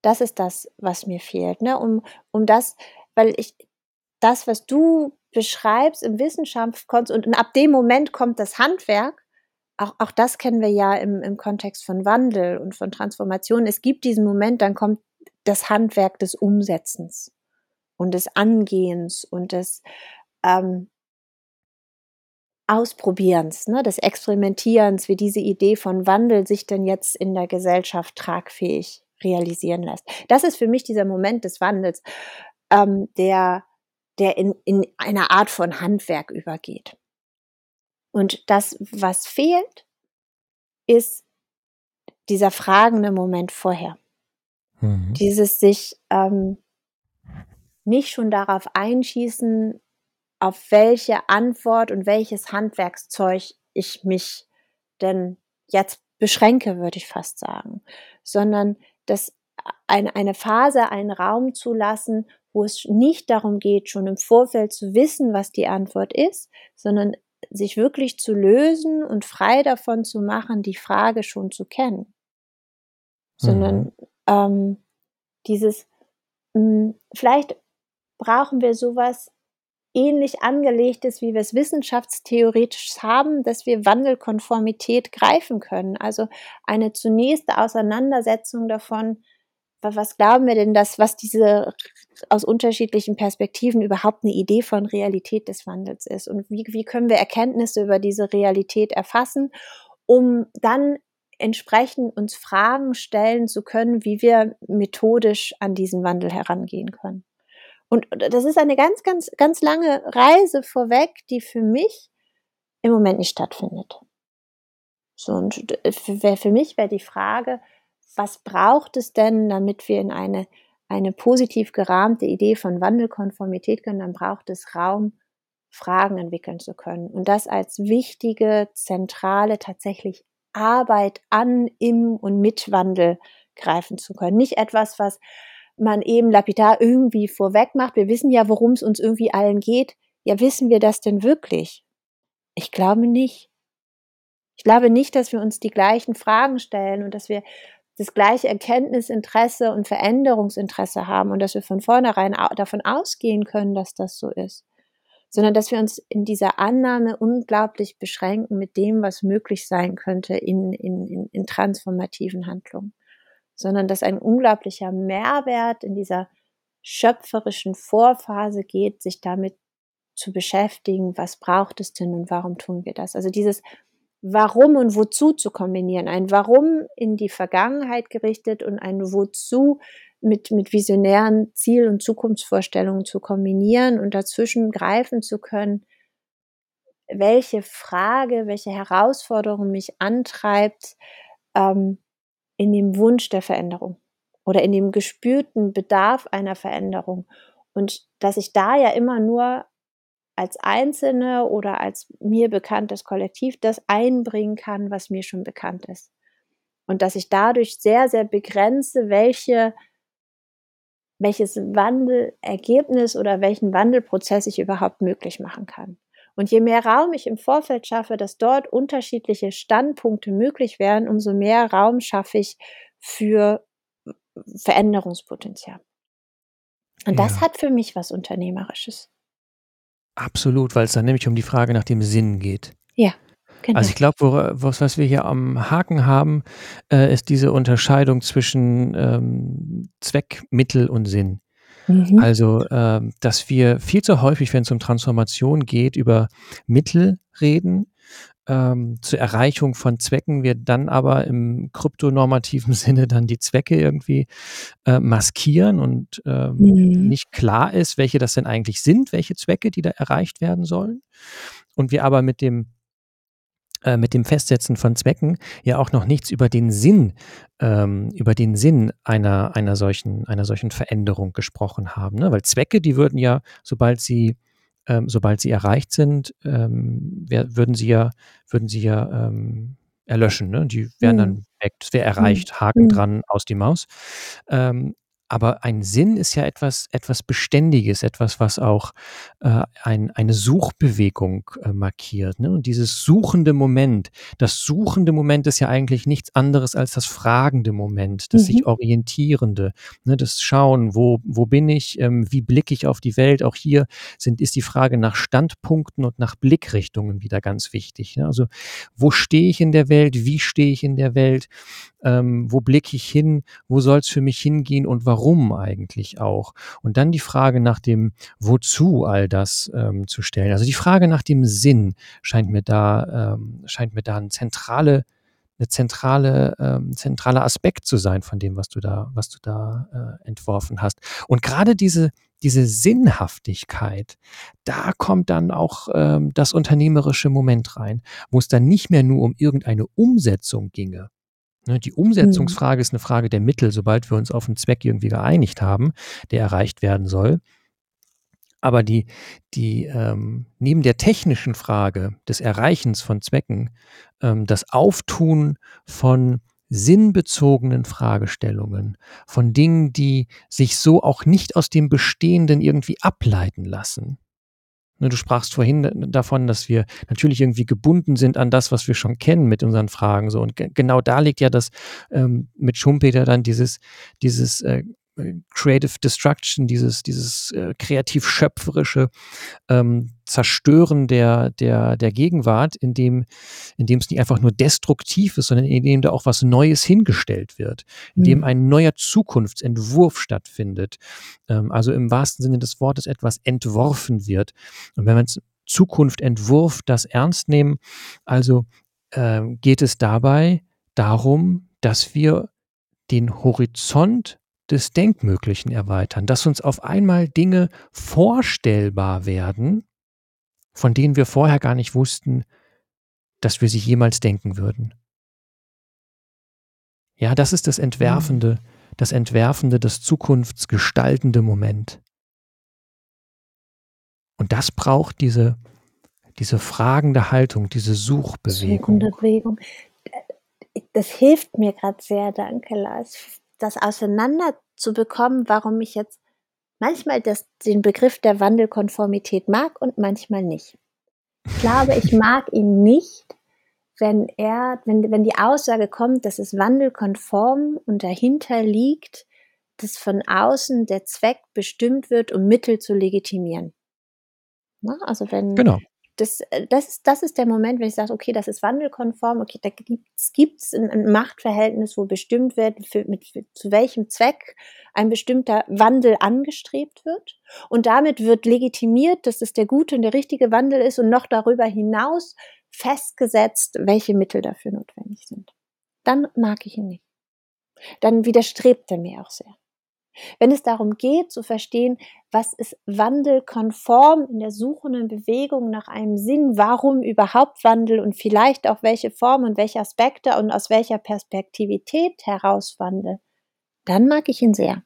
[SPEAKER 1] Das ist das, was mir fehlt. Ne? Um, um das, weil ich, das, was du beschreibst im Wissenschaftskontext, und ab dem Moment kommt das Handwerk, auch, auch das kennen wir ja im, im Kontext von Wandel und von Transformation. Es gibt diesen Moment, dann kommt das Handwerk des Umsetzens und des Angehens und des ähm, Ausprobierens, ne, des Experimentierens, wie diese Idee von Wandel sich denn jetzt in der Gesellschaft tragfähig realisieren lässt. Das ist für mich dieser Moment des Wandels, ähm, der, der in, in eine Art von Handwerk übergeht. Und das, was fehlt, ist dieser fragende Moment vorher. Mhm. Dieses sich ähm, nicht schon darauf einschießen, auf welche Antwort und welches Handwerkszeug ich mich denn jetzt beschränke, würde ich fast sagen, sondern dass eine, eine Phase, einen Raum zu lassen, wo es nicht darum geht, schon im Vorfeld zu wissen, was die Antwort ist, sondern sich wirklich zu lösen und frei davon zu machen, die Frage schon zu kennen. Sondern mhm. ähm, dieses, mh, hm, vielleicht brauchen wir sowas ähnlich angelegtes, wie wir es wissenschaftstheoretisch haben, dass wir Wandelkonformität greifen können. Also eine zunächste Auseinandersetzung davon, was glauben wir denn, dass, was diese aus unterschiedlichen Perspektiven überhaupt eine Idee von Realität des Wandels ist und wie, wie können wir Erkenntnisse über diese Realität erfassen, um dann entsprechend uns Fragen stellen zu können, wie wir methodisch an diesen Wandel herangehen können. Und das ist eine ganz, ganz, ganz lange Reise vorweg, die für mich im Moment nicht stattfindet. So, und für, mich wäre die Frage, was braucht es denn, damit wir in eine, eine positiv gerahmte Idee von Wandelkonformität können, dann braucht es Raum, Fragen entwickeln zu können. Und das als wichtige, zentrale, tatsächlich Arbeit an, im und mit Wandel greifen zu können. Nicht etwas, was man eben lapidar irgendwie vorweg macht. Wir wissen ja, worum es uns irgendwie allen geht. Ja, wissen wir das denn wirklich? Ich glaube nicht. Ich glaube nicht, dass wir uns die gleichen Fragen stellen und dass wir das gleiche Erkenntnisinteresse und Veränderungsinteresse haben und dass wir von vornherein davon ausgehen können, dass das so ist, sondern dass wir uns in dieser Annahme unglaublich beschränken mit dem, was möglich sein könnte in, in, in, in transformativen Handlungen sondern dass ein unglaublicher Mehrwert in dieser schöpferischen Vorphase geht, sich damit zu beschäftigen, was braucht es denn und warum tun wir das? Also dieses Warum und Wozu zu kombinieren. Ein Warum in die Vergangenheit gerichtet und ein Wozu mit, mit visionären Ziel- und Zukunftsvorstellungen zu kombinieren und dazwischen greifen zu können, welche Frage, welche Herausforderung mich antreibt, ähm, in dem Wunsch der Veränderung oder in dem gespürten Bedarf einer Veränderung. Und dass ich da ja immer nur als Einzelne oder als mir bekanntes Kollektiv das einbringen kann, was mir schon bekannt ist. Und dass ich dadurch sehr, sehr begrenze, welche, welches Wandelergebnis oder welchen Wandelprozess ich überhaupt möglich machen kann. Und je mehr Raum ich im Vorfeld schaffe, dass dort unterschiedliche Standpunkte möglich werden, umso mehr Raum schaffe ich für Veränderungspotenzial. Und ja. das hat für mich was Unternehmerisches.
[SPEAKER 2] Absolut, weil es dann nämlich um die Frage nach dem Sinn geht.
[SPEAKER 1] Ja.
[SPEAKER 2] Genau. Also ich glaube, was, was wir hier am Haken haben, äh, ist diese Unterscheidung zwischen ähm, Zweck, Mittel und Sinn. Mhm. Also, äh, dass wir viel zu häufig, wenn es um Transformation geht, über Mittel reden, ähm, zur Erreichung von Zwecken, wir dann aber im kryptonormativen Sinne dann die Zwecke irgendwie äh, maskieren und ähm, mhm. nicht klar ist, welche das denn eigentlich sind, welche Zwecke, die da erreicht werden sollen. Und wir aber mit dem mit dem Festsetzen von Zwecken ja auch noch nichts über den Sinn, ähm, über den Sinn einer, einer, solchen, einer solchen Veränderung gesprochen haben. Ne? Weil Zwecke, die würden ja, sobald sie, ähm, sobald sie erreicht sind, ähm, wär, würden sie ja, würden sie ja ähm, erlöschen. Ne? Die wären mhm. dann weg. Das wäre erreicht, Haken mhm. dran, aus die Maus. Aber ein Sinn ist ja etwas, etwas Beständiges, etwas, was auch äh, ein, eine Suchbewegung äh, markiert. Ne? Und dieses suchende Moment, das suchende Moment ist ja eigentlich nichts anderes als das fragende Moment, das mhm. sich orientierende, ne? das Schauen, wo, wo bin ich, ähm, wie blicke ich auf die Welt. Auch hier sind, ist die Frage nach Standpunkten und nach Blickrichtungen wieder ganz wichtig. Ne? Also wo stehe ich in der Welt, wie stehe ich in der Welt, ähm, wo blicke ich hin, wo soll es für mich hingehen und warum eigentlich auch. Und dann die Frage nach dem Wozu all das ähm, zu stellen. Also die Frage nach dem Sinn scheint mir da, ähm, scheint mir da eine zentrale eine zentrale, ähm, zentraler Aspekt zu sein von dem, was du da, was du da äh, entworfen hast. Und gerade diese, diese Sinnhaftigkeit, da kommt dann auch ähm, das unternehmerische Moment rein, wo es dann nicht mehr nur um irgendeine Umsetzung ginge, die mhm. Umsetzungsfrage ist eine Frage der Mittel, sobald wir uns auf einen Zweck irgendwie geeinigt haben, der erreicht werden soll. Aber die, die ähm, neben der technischen Frage des Erreichens von Zwecken, ähm, das Auftun von sinnbezogenen Fragestellungen, von Dingen, die sich so auch nicht aus dem Bestehenden irgendwie ableiten lassen. Ne, du sprachst vorhin davon, dass wir natürlich irgendwie gebunden sind an das, was wir schon kennen mit unseren Fragen. So und genau da liegt ja das ähm, mit Schumpeter dann dieses dieses äh, Creative Destruction, dieses, dieses äh, kreativ-schöpferische ähm, Zerstören der, der, der Gegenwart, in dem, in dem es nicht einfach nur destruktiv ist, sondern in dem da auch was Neues hingestellt wird, in dem mhm. ein neuer Zukunftsentwurf stattfindet. Ähm, also im wahrsten Sinne des Wortes etwas entworfen wird. Und wenn man Zukunft entwurf, das ernst nehmen, also äh, geht es dabei darum, dass wir den Horizont des Denkmöglichen erweitern, dass uns auf einmal Dinge vorstellbar werden, von denen wir vorher gar nicht wussten, dass wir sie jemals denken würden. Ja, das ist das Entwerfende, das Entwerfende, das zukunftsgestaltende Moment. Und das braucht diese, diese fragende Haltung, diese Suchbewegung.
[SPEAKER 1] Suchende Bewegung. Das hilft mir gerade sehr, danke Lars, das auseinander zu bekommen, warum ich jetzt manchmal das, den Begriff der Wandelkonformität mag und manchmal nicht. Ich glaube, ich mag ihn nicht, wenn er, wenn, wenn die Aussage kommt, dass es wandelkonform und dahinter liegt, dass von außen der Zweck bestimmt wird, um Mittel zu legitimieren. Na, also wenn,
[SPEAKER 2] genau
[SPEAKER 1] das, äh, das, ist, das ist der Moment, wenn ich sage, okay, das ist wandelkonform, okay, da gibt es ein, ein, Machtverhältnis, wo bestimmt wird, für, mit, für, zu welchem Zweck ein bestimmter Wandel angestrebt wird. Und damit wird legitimiert, dass es der gute und der richtige Wandel ist und noch darüber hinaus festgesetzt, welche Mittel dafür notwendig sind. Dann mag ich ihn nicht. Dann widerstrebt er mir auch sehr. Wenn es darum geht zu verstehen, was ist wandelkonform in der suchenden Bewegung nach einem Sinn, warum überhaupt Wandel und vielleicht auch welche Form und welche Aspekte und aus welcher Perspektivität heraus Wandel, dann mag ich ihn sehr.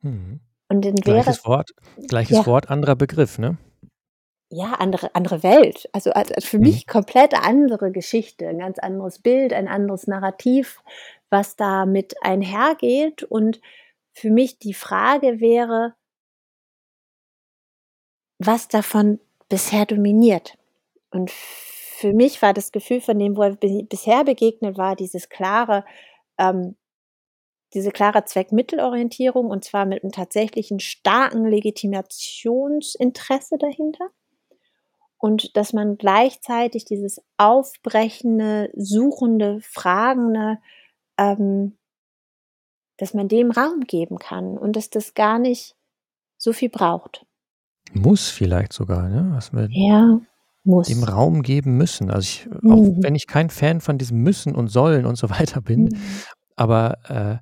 [SPEAKER 2] Hm. Und dann wäre gleiches Wort, gleiches ja. Wort, anderer Begriff, ne?
[SPEAKER 1] ja, andere, andere Welt. Also, also für mhm. mich komplett andere Geschichte, ein ganz anderes Bild, ein anderes Narrativ, was damit einhergeht. Und für mich die Frage wäre, was davon bisher dominiert. Und für mich war das Gefühl von dem, wo er bisher begegnet war, dieses klare, ähm, diese klare Zweckmittelorientierung und zwar mit einem tatsächlichen starken Legitimationsinteresse dahinter und dass man gleichzeitig dieses aufbrechende, suchende, fragende, ähm, dass man dem Raum geben kann und dass das gar nicht so viel braucht.
[SPEAKER 2] Muss vielleicht sogar, ne? Was wir
[SPEAKER 1] ja, muss.
[SPEAKER 2] dem Raum geben müssen. Also ich, mhm. auch wenn ich kein Fan von diesem Müssen und Sollen und so weiter bin, mhm. aber äh,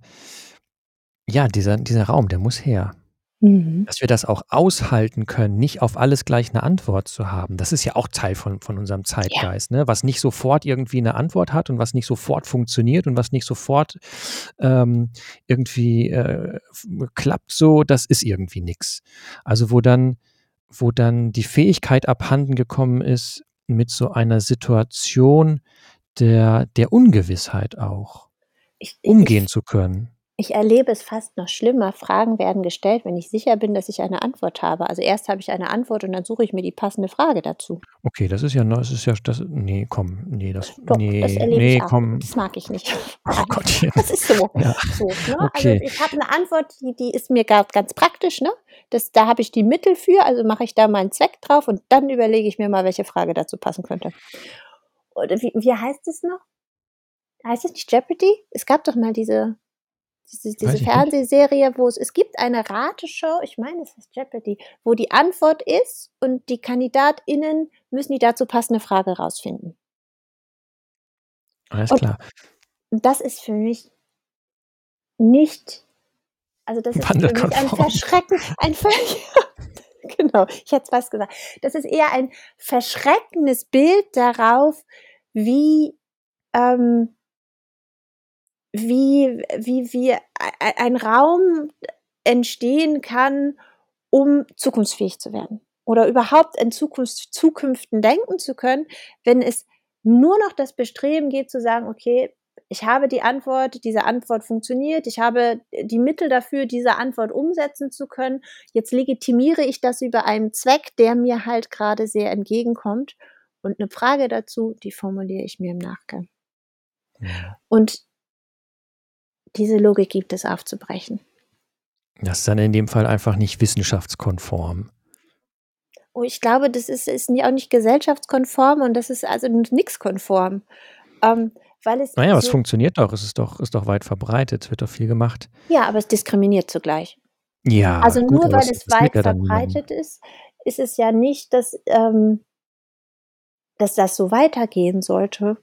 [SPEAKER 2] ja, dieser, dieser Raum, der muss her. Mhm. Dass wir das auch aushalten können, nicht auf alles gleich eine Antwort zu haben. Das ist ja auch Teil von, von unserem Zeitgeist, ja. ne? was nicht sofort irgendwie eine Antwort hat und was nicht sofort funktioniert und was nicht sofort ähm, irgendwie äh, klappt so, das ist irgendwie nichts. Also wo dann, wo dann die Fähigkeit abhanden gekommen ist, mit so einer Situation der, der Ungewissheit auch ich, umgehen
[SPEAKER 1] ich,
[SPEAKER 2] zu können
[SPEAKER 1] Ich erlebe es fast noch schlimmer. Fragen werden gestellt, wenn ich sicher bin, dass ich eine Antwort habe. Also erst habe ich eine Antwort und dann suche ich mir die passende Frage dazu.
[SPEAKER 2] Okay, das ist ja das ist ja das ne, komm, ne, das
[SPEAKER 1] Doch,
[SPEAKER 2] ne,
[SPEAKER 1] das erlebe
[SPEAKER 2] ne,
[SPEAKER 1] ich auch.
[SPEAKER 2] komm.
[SPEAKER 1] Das mag ich nicht.
[SPEAKER 2] Oh Gottchen.
[SPEAKER 1] Das ist so.
[SPEAKER 2] Ja,
[SPEAKER 1] so ne? Also
[SPEAKER 2] okay.
[SPEAKER 1] ich habe eine Antwort, die, die ist mir gar, ganz praktisch. Ne? Das, da habe ich die Mittel für, also mache ich da meinen Zweck drauf und dann überlege ich mir mal, welche Frage dazu passen könnte. Oder wie, wie heißt es noch? Heißt es nicht Jeopardy? Es gab doch mal diese, diese, diese. Fernsehserie, wo es, es gibt eine Rateshow, ich meine, es ist Jeopardy, wo die Antwort ist und die KandidatInnen müssen die dazu passende Frage rausfinden.
[SPEAKER 2] Alles
[SPEAKER 1] Und
[SPEAKER 2] klar.
[SPEAKER 1] das ist für mich nicht, also das ist für mich ein. Verschrecken, ein völlig, genau, ich hätte es fast gesagt. Das ist eher ein verschreckendes Bild darauf, wie, ähm, wie, wie, wie e- ein Raum entstehen kann, um zukunftsfähig zu werden. Oder überhaupt in Zukunft, Zukünften denken zu können, wenn es nur noch das Bestreben geht zu sagen, okay, ich habe die Antwort, diese Antwort funktioniert, ich habe die Mittel dafür, diese Antwort umsetzen zu können. Jetzt legitimiere ich das über einen Zweck, der mir halt gerade sehr entgegenkommt. Und eine Frage dazu, die formuliere ich mir im Nachgang.
[SPEAKER 2] Ja.
[SPEAKER 1] Und diese Logik gibt es aufzubrechen.
[SPEAKER 2] Das ist dann in dem Fall einfach nicht wissenschaftskonform.
[SPEAKER 1] Oh, ich glaube, das ist, ist auch nicht gesellschaftskonform und das ist also nix konform. Ähm, weil es
[SPEAKER 2] Naja, aber es
[SPEAKER 1] so,
[SPEAKER 2] funktioniert doch. Es ist doch, ist doch weit verbreitet. Es wird doch viel gemacht.
[SPEAKER 1] ja, aber es diskriminiert zugleich.
[SPEAKER 2] Ja,
[SPEAKER 1] Also
[SPEAKER 2] gut,
[SPEAKER 1] nur weil
[SPEAKER 2] es
[SPEAKER 1] es weit verbreitet ist, ist es ja nicht, dass, ähm, dass das so weitergehen sollte.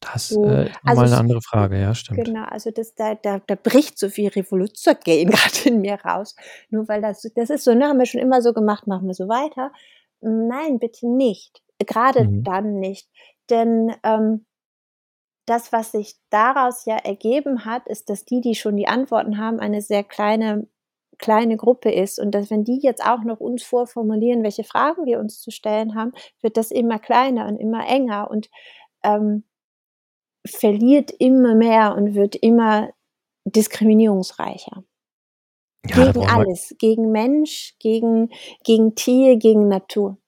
[SPEAKER 2] Das
[SPEAKER 1] So,
[SPEAKER 2] äh,
[SPEAKER 1] also
[SPEAKER 2] mal eine andere Frage, ja, stimmt.
[SPEAKER 1] genau, also das, da, da, da bricht so viel Revolution gerade in mir raus. Nur weil das, das ist so, ne, haben wir schon immer so gemacht, machen wir so weiter. Nein, bitte nicht. Gerade
[SPEAKER 2] Mhm.
[SPEAKER 1] dann nicht. Denn ähm, das, was sich daraus ja ergeben hat, ist, dass die, die schon die Antworten haben, eine sehr kleine, kleine Gruppe ist. Und dass, wenn die jetzt auch noch uns vorformulieren, welche Fragen wir uns zu stellen haben, wird das immer kleiner und immer enger und ähm, verliert immer mehr und wird immer diskriminierungsreicher.
[SPEAKER 2] Ja,
[SPEAKER 1] Gegen alles. Gegen Mensch, gegen, gegen Tier, gegen Natur.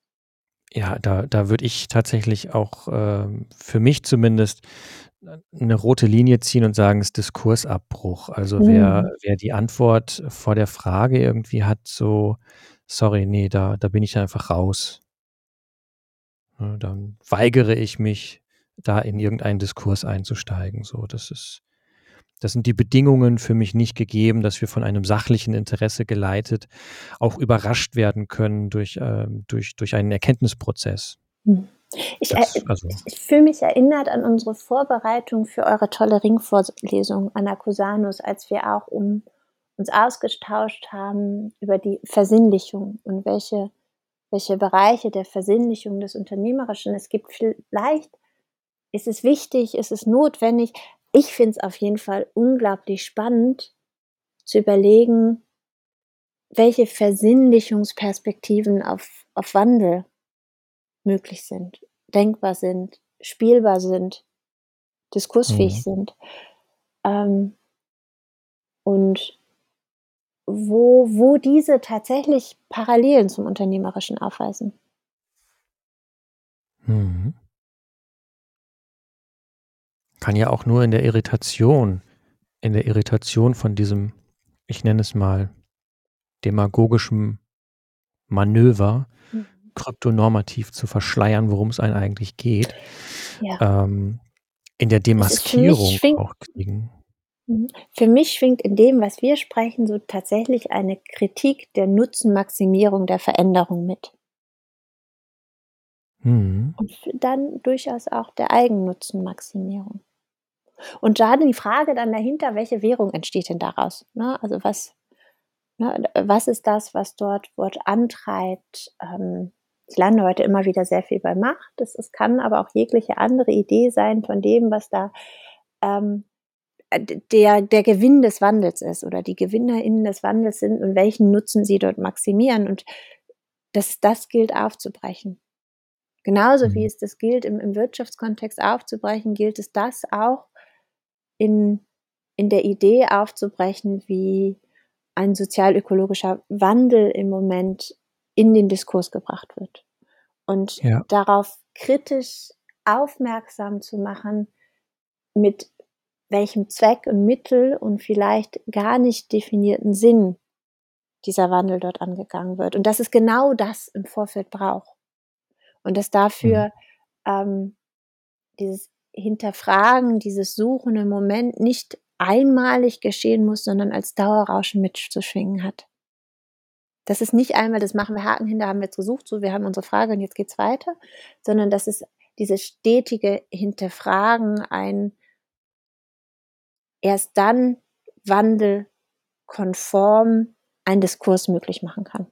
[SPEAKER 2] ja, da, da würde ich tatsächlich auch ähm, für mich zumindest eine rote Linie ziehen und sagen, es ist Diskursabbruch. Also wer,
[SPEAKER 1] Mhm.
[SPEAKER 2] wer die Antwort vor der Frage irgendwie hat, so, sorry, nee, da, da bin ich einfach raus. Ne, Dann weigere ich mich, da in irgendeinen Diskurs einzusteigen. So, das ist, das sind die Bedingungen für mich nicht gegeben, dass wir von einem sachlichen Interesse geleitet auch überrascht werden können durch, ähm, durch, durch einen Erkenntnisprozess.
[SPEAKER 1] Hm. Ich,
[SPEAKER 2] Das,
[SPEAKER 1] äh,
[SPEAKER 2] also,
[SPEAKER 1] ich fühle mich erinnert an unsere Vorbereitung für eure tolle Ringvorlesung, Anna Cusanus, als wir auch um, uns ausgetauscht haben über die Versinnlichung und welche, welche Bereiche der Versinnlichung des Unternehmerischen es gibt. Vielleicht ist es wichtig, ist es notwendig. Ich finde es auf jeden Fall unglaublich spannend zu überlegen, welche Versinnlichungsperspektiven auf, auf Wandel möglich sind, denkbar sind, spielbar sind, diskursfähig
[SPEAKER 2] mhm.
[SPEAKER 1] sind. Ähm, und wo, wo diese tatsächlich Parallelen zum Unternehmerischen aufweisen.
[SPEAKER 2] Mhm. Kann ja auch nur in der Irritation, in der Irritation von diesem, ich nenne es mal, demagogischen Manöver,
[SPEAKER 1] Mhm.
[SPEAKER 2] kryptonormativ zu verschleiern, worum es einen eigentlich geht,
[SPEAKER 1] Ja.
[SPEAKER 2] ähm, in der Demaskierung
[SPEAKER 1] schwingt,
[SPEAKER 2] auch kriegen.
[SPEAKER 1] Mhm. Für mich schwingt in dem, was wir sprechen, so tatsächlich eine Kritik der Nutzenmaximierung der Veränderung mit.
[SPEAKER 2] Mhm.
[SPEAKER 1] Und dann durchaus auch der Eigennutzenmaximierung. Und da die Frage dann dahinter, welche Währung entsteht denn daraus? Ne? Also was, ne, was ist das, was dort, dort antreibt? Ähm, ich lande heute immer wieder sehr viel bei Macht. Das, das kann aber auch jegliche andere Idee sein von dem, was da ähm, der, der Gewinn des Wandels ist oder die GewinnerInnen des Wandels sind und welchen Nutzen sie dort maximieren. Und das, das gilt aufzubrechen. Genauso wie
[SPEAKER 2] Mhm.
[SPEAKER 1] es das gilt, im, im Wirtschaftskontext aufzubrechen, gilt es das auch in, in der Idee aufzubrechen, wie ein sozial-ökologischer Wandel im Moment in den Diskurs gebracht wird. Und
[SPEAKER 2] Ja.
[SPEAKER 1] darauf kritisch aufmerksam zu machen, mit welchem Zweck und Mittel und vielleicht gar nicht definierten Sinn dieser Wandel dort angegangen wird. Und dass es genau das im Vorfeld braucht. Und dass
[SPEAKER 2] Mhm.
[SPEAKER 1] dafür ähm, dieses Hinterfragen, dieses Suchen im Moment nicht einmalig geschehen muss, sondern als Dauerrauschen mitzuschwingen hat. Das ist nicht einmal, das machen wir Haken hin, da haben wir jetzt gesucht, so wir haben unsere Frage und jetzt geht's weiter, sondern das ist dieses stetige Hinterfragen, ein erst dann wandelkonform ein Diskurs möglich machen kann.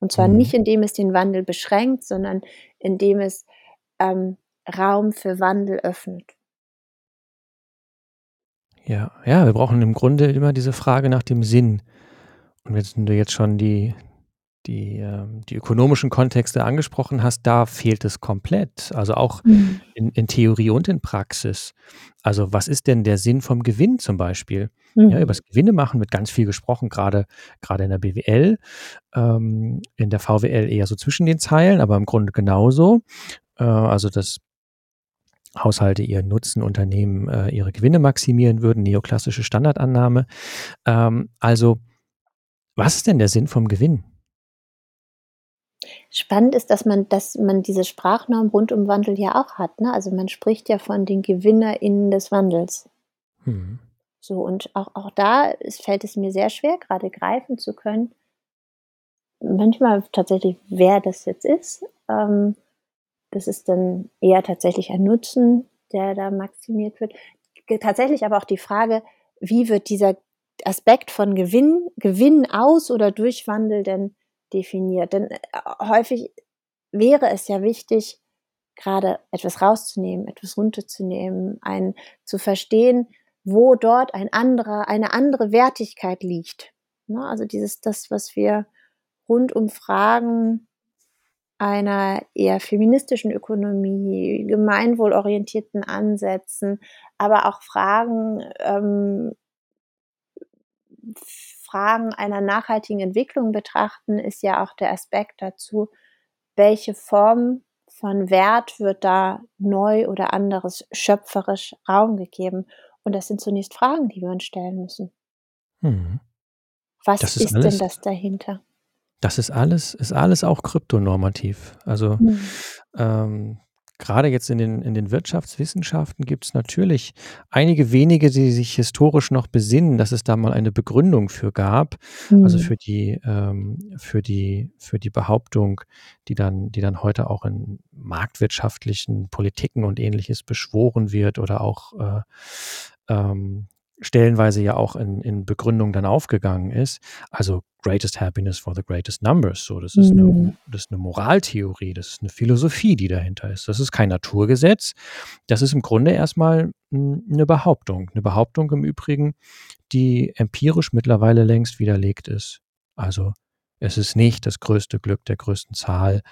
[SPEAKER 1] Und zwar
[SPEAKER 2] Mhm.
[SPEAKER 1] nicht, indem es den Wandel beschränkt, sondern indem es ähm, Raum für Wandel öffnet.
[SPEAKER 2] Ja, ja, wir brauchen im Grunde immer diese Frage nach dem Sinn. Und wenn du jetzt schon die, die, ähm, die ökonomischen Kontexte angesprochen hast, da fehlt es komplett. Also auch
[SPEAKER 1] Mhm.
[SPEAKER 2] in, in Theorie und in Praxis. Also was ist denn der Sinn vom Gewinn zum Beispiel?
[SPEAKER 1] Mhm.
[SPEAKER 2] Ja, über das Gewinne machen wird ganz viel gesprochen, gerade, gerade in der BWL, ähm, in der VWL eher so zwischen den Zeilen, aber im Grunde genauso. Äh, also dass Haushalte ihren Nutzen, Unternehmen äh, ihre Gewinne maximieren würden, neoklassische Standardannahme. Ähm, also, was ist denn der Sinn vom Gewinn?
[SPEAKER 1] Spannend ist, dass man, dass man diese Sprachnorm rund um Wandel ja auch hat. Ne? Also man spricht ja von den GewinnerInnen des Wandels.
[SPEAKER 2] Hm.
[SPEAKER 1] So, und auch, auch da ist, fällt es mir sehr schwer, gerade greifen zu können. Manchmal tatsächlich, wer das jetzt ist. Ähm, das ist dann eher tatsächlich ein Nutzen, der da maximiert wird. Tatsächlich aber auch die Frage, wie wird dieser Aspekt von Gewinn, Gewinn aus oder durch Wandel denn definiert? Denn äh, häufig wäre es ja wichtig, gerade etwas rauszunehmen, etwas runterzunehmen, ein, zu verstehen, wo dort ein anderer, eine andere Wertigkeit liegt. Ne? Also dieses, das, was wir rund um Fragen einer eher feministischen Ökonomie, gemeinwohlorientierten Ansätzen, aber auch Fragen, ähm, Fragen einer nachhaltigen Entwicklung betrachten, ist ja auch der Aspekt dazu, welche Form von Wert wird da neu oder anderes schöpferisch Raum gegeben. Und das sind zunächst Fragen, die wir uns stellen müssen.
[SPEAKER 2] Hm.
[SPEAKER 1] Was ist,
[SPEAKER 2] ist
[SPEAKER 1] denn das dahinter?
[SPEAKER 2] Das ist alles, ist alles auch kryptonormativ. Also
[SPEAKER 1] Hm.
[SPEAKER 2] ähm, gerade jetzt in den, in den Wirtschaftswissenschaften gibt es natürlich einige wenige, die sich historisch noch besinnen, dass es da mal eine Begründung für gab. Also
[SPEAKER 1] Hm.
[SPEAKER 2] für die, ähm, für die, für die Behauptung, die dann, die dann heute auch in marktwirtschaftlichen Politiken und ähnliches beschworen wird oder auch äh, ähm, stellenweise ja auch in, in Begründung dann aufgegangen ist. Also greatest happiness for the greatest numbers. So, das ist eine,
[SPEAKER 1] Hm.
[SPEAKER 2] das ist eine Moraltheorie, das ist eine Philosophie, die dahinter ist. Das ist kein Naturgesetz. Das ist im Grunde erstmal eine Behauptung. Eine Behauptung im Übrigen, die empirisch mittlerweile längst widerlegt ist. Also es ist nicht das größte Glück der größten Zahl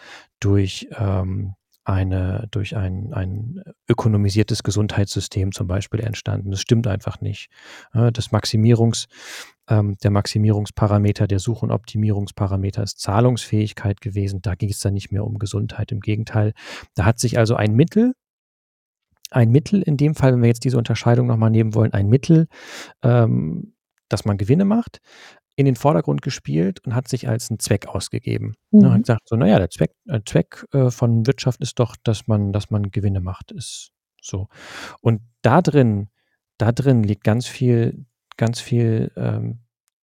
[SPEAKER 2] durch ähm, eine, durch ein, ein ökonomisiertes Gesundheitssystem zum Beispiel entstanden. Das stimmt einfach nicht. Das Maximierungs, ähm, der Maximierungsparameter, der Such- und Optimierungsparameter ist Zahlungsfähigkeit gewesen. Da ging es dann nicht mehr um Gesundheit. Im Gegenteil, da hat sich also ein Mittel, ein Mittel in dem Fall, wenn wir jetzt diese Unterscheidung nochmal nehmen wollen, ein Mittel, ähm, dass man Gewinne macht, in den Vordergrund gespielt und hat sich als einen Zweck ausgegeben. Ne, hat
[SPEAKER 1] Mhm.
[SPEAKER 2] gesagt, so, naja, der Zweck, äh, Zweck äh, von Wirtschaft ist doch, dass man, dass man Gewinne macht, ist so. Und da drin, da drin liegt ganz viel, ganz viel ähm,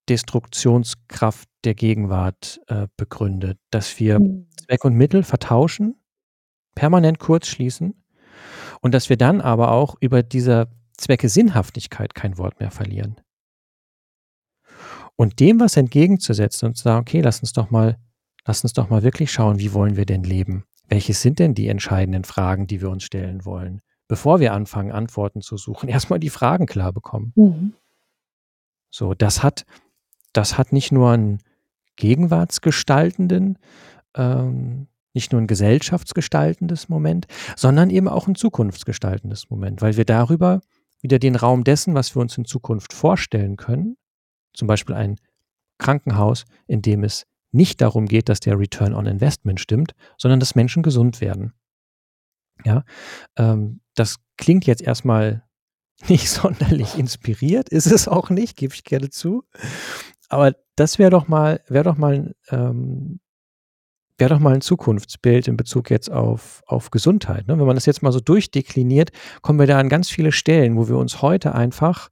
[SPEAKER 2] Destruktionskraft der Gegenwart äh, begründet, dass wir
[SPEAKER 1] Hm.
[SPEAKER 2] Zweck und Mittel vertauschen, permanent kurz schließen und dass wir dann aber auch über dieser Zwecke Sinnhaftigkeit kein Wort mehr verlieren. Und dem was entgegenzusetzen und zu sagen, okay, lass uns doch mal, lass uns doch mal wirklich schauen, wie wollen wir denn leben? Welches sind denn die entscheidenden Fragen, die wir uns stellen wollen? Bevor wir anfangen, Antworten zu suchen, erstmal die Fragen klar bekommen.
[SPEAKER 1] Mhm.
[SPEAKER 2] So, das hat, das hat nicht nur einen gegenwartsgestaltenden, ähm, nicht nur ein gesellschaftsgestaltendes Moment, sondern eben auch ein zukunftsgestaltendes Moment, weil wir darüber wieder den Raum dessen, was wir uns in Zukunft vorstellen können, zum Beispiel ein Krankenhaus, in dem es nicht darum geht, dass der Return on Investment stimmt, sondern dass Menschen gesund werden. Ja, ähm, das klingt jetzt erstmal nicht sonderlich inspiriert, ist es auch nicht, gebe ich gerne zu. Aber das wäre doch mal, wäre doch mal, ähm, wäre doch mal ein Zukunftsbild in Bezug jetzt auf, auf Gesundheit. Ne? Wenn man das jetzt mal so durchdekliniert, kommen wir da an ganz viele Stellen, wo wir uns heute einfach,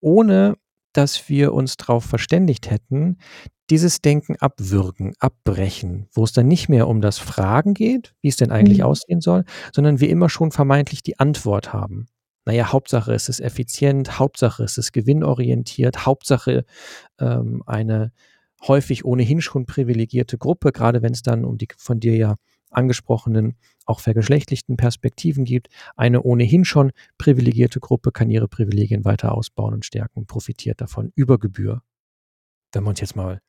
[SPEAKER 2] ohne dass wir uns darauf verständigt hätten, dieses Denken abwürgen, abbrechen, wo es dann nicht mehr um das Fragen geht, wie es denn eigentlich mhm. aussehen soll, sondern wir immer schon vermeintlich die Antwort haben. Naja, Hauptsache ist es effizient, Hauptsache ist es gewinnorientiert, Hauptsache ähm, eine häufig ohnehin schon privilegierte Gruppe, gerade wenn es dann um die von dir ja angesprochenen, auch vergeschlechtlichten Perspektiven gibt. Eine ohnehin schon privilegierte Gruppe kann ihre Privilegien weiter ausbauen und stärken und profitiert davon über Gebühr. Wenn wir uns jetzt mal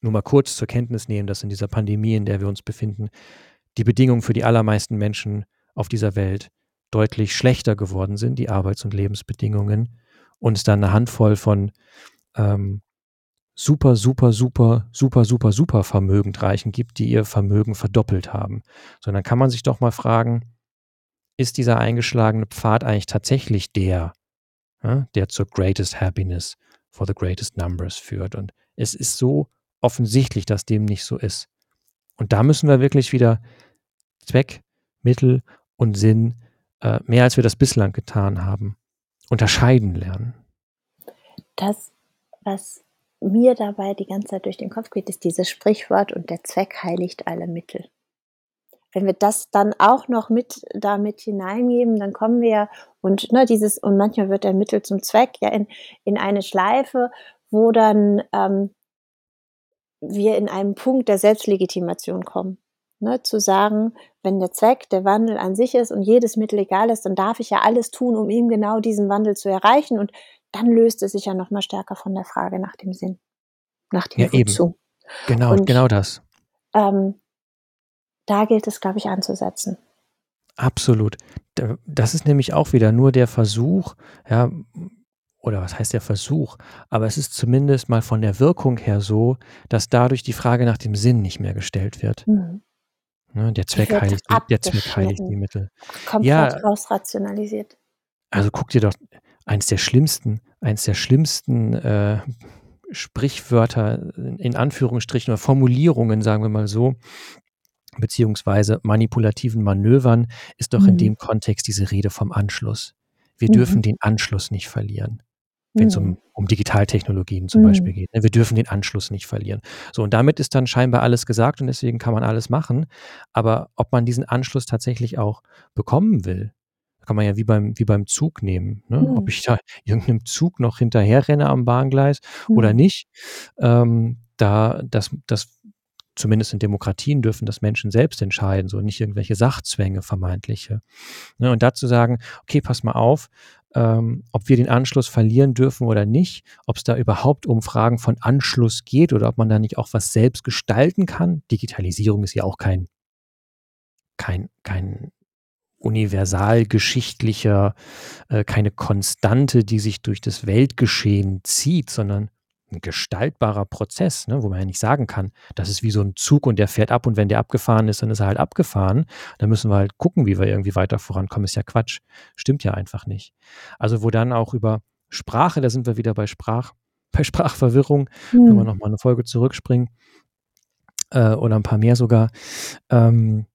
[SPEAKER 2] nur mal kurz zur Kenntnis nehmen, dass in dieser Pandemie, in der wir uns befinden, die Bedingungen für die allermeisten Menschen auf dieser Welt deutlich schlechter geworden sind, die Arbeits- und Lebensbedingungen, und es dann eine Handvoll von ähm, super, super, super, super, super, super Vermögendreichen gibt, die ihr Vermögen verdoppelt haben. Sondern kann man sich doch mal fragen, ist dieser eingeschlagene Pfad eigentlich tatsächlich der, ja, der zur greatest happiness for the greatest numbers führt? Und es ist so offensichtlich, dass dem nicht so ist. Und da müssen wir wirklich wieder Zweck, Mittel und Sinn, äh, mehr als wir das bislang getan haben, unterscheiden lernen.
[SPEAKER 1] Das, was mir dabei die ganze Zeit durch den Kopf geht, ist dieses Sprichwort und der Zweck heiligt alle Mittel. Wenn wir das dann auch noch mit damit hineingeben, dann kommen wir und ne, dieses und manchmal wird der Mittel zum Zweck ja in, in eine Schleife, wo dann ähm, wir in einen Punkt der Selbstlegitimation kommen. Ne, zu sagen, wenn der Zweck der Wandel an sich ist und jedes Mittel egal ist, dann darf ich ja alles tun, um eben genau diesen Wandel zu erreichen. Und dann löst es sich ja noch mal stärker von der Frage nach dem Sinn, nach dem
[SPEAKER 2] ja, Wozu. Eben. Genau, und, genau das.
[SPEAKER 1] Ähm, da gilt es, glaube ich, anzusetzen.
[SPEAKER 2] Absolut. Das ist nämlich auch wieder nur der Versuch, ja, oder was heißt der Versuch, aber es ist zumindest mal von der Wirkung her so, dass dadurch die Frage nach dem Sinn nicht mehr gestellt wird. Mhm. Ne, der, Zweck heiligt, der Zweck heiligt die Mittel.
[SPEAKER 1] Komplett ja, rausrationalisiert.
[SPEAKER 2] Also guck dir doch eins der schlimmsten, eins der schlimmsten äh, Sprichwörter in Anführungsstrichen oder Formulierungen, sagen wir mal so, beziehungsweise manipulativen Manövern, ist doch mhm. in dem Kontext diese Rede vom Anschluss. Wir mhm. dürfen den Anschluss nicht verlieren wenn es um, mhm. um Digitaltechnologien zum mhm. Beispiel geht. Ne? Wir dürfen den Anschluss nicht verlieren. So, und damit ist dann scheinbar alles gesagt und deswegen kann man alles machen. Aber ob man diesen Anschluss tatsächlich auch bekommen will, kann man ja wie beim, wie beim Zug nehmen. Ne? Mhm. Ob ich da irgendeinem Zug noch hinterher renne am Bahngleis mhm. oder nicht, ähm, da das, das zumindest in Demokratien dürfen das Menschen selbst entscheiden, so nicht irgendwelche Sachzwänge vermeintliche. Ne, und dazu sagen, okay, pass mal auf, ähm, ob wir den Anschluss verlieren dürfen oder nicht, ob es da überhaupt um Fragen von Anschluss geht oder ob man da nicht auch was selbst gestalten kann. Digitalisierung ist ja auch kein, kein, kein universalgeschichtlicher, äh, keine Konstante, die sich durch das Weltgeschehen zieht, sondern ein gestaltbarer Prozess, ne, wo man ja nicht sagen kann, das ist wie so ein Zug und der fährt ab und wenn der abgefahren ist, dann ist er halt abgefahren. Da müssen wir halt gucken, wie wir irgendwie weiter vorankommen. Ist ja Quatsch. Stimmt ja einfach nicht. Also wo dann auch über Sprache, da sind wir wieder bei Sprach, bei Sprachverwirrung, hm. können wir nochmal eine Folge zurückspringen äh, oder ein paar mehr sogar. Ähm,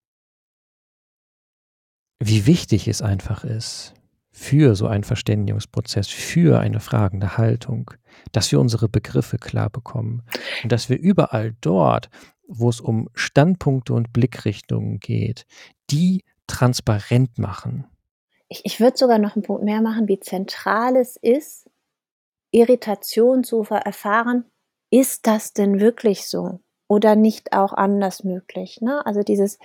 [SPEAKER 2] wie wichtig es einfach ist, für so einen Verständigungsprozess, für eine fragende Haltung, dass wir unsere Begriffe klar bekommen und dass wir überall dort, wo es um Standpunkte und Blickrichtungen geht, die transparent machen.
[SPEAKER 1] Ich, ich würde sogar noch einen Punkt mehr machen, wie zentral es ist, Irritation zu erfahren. Ist das denn wirklich so? Oder nicht auch anders möglich? Ne? Also dieses,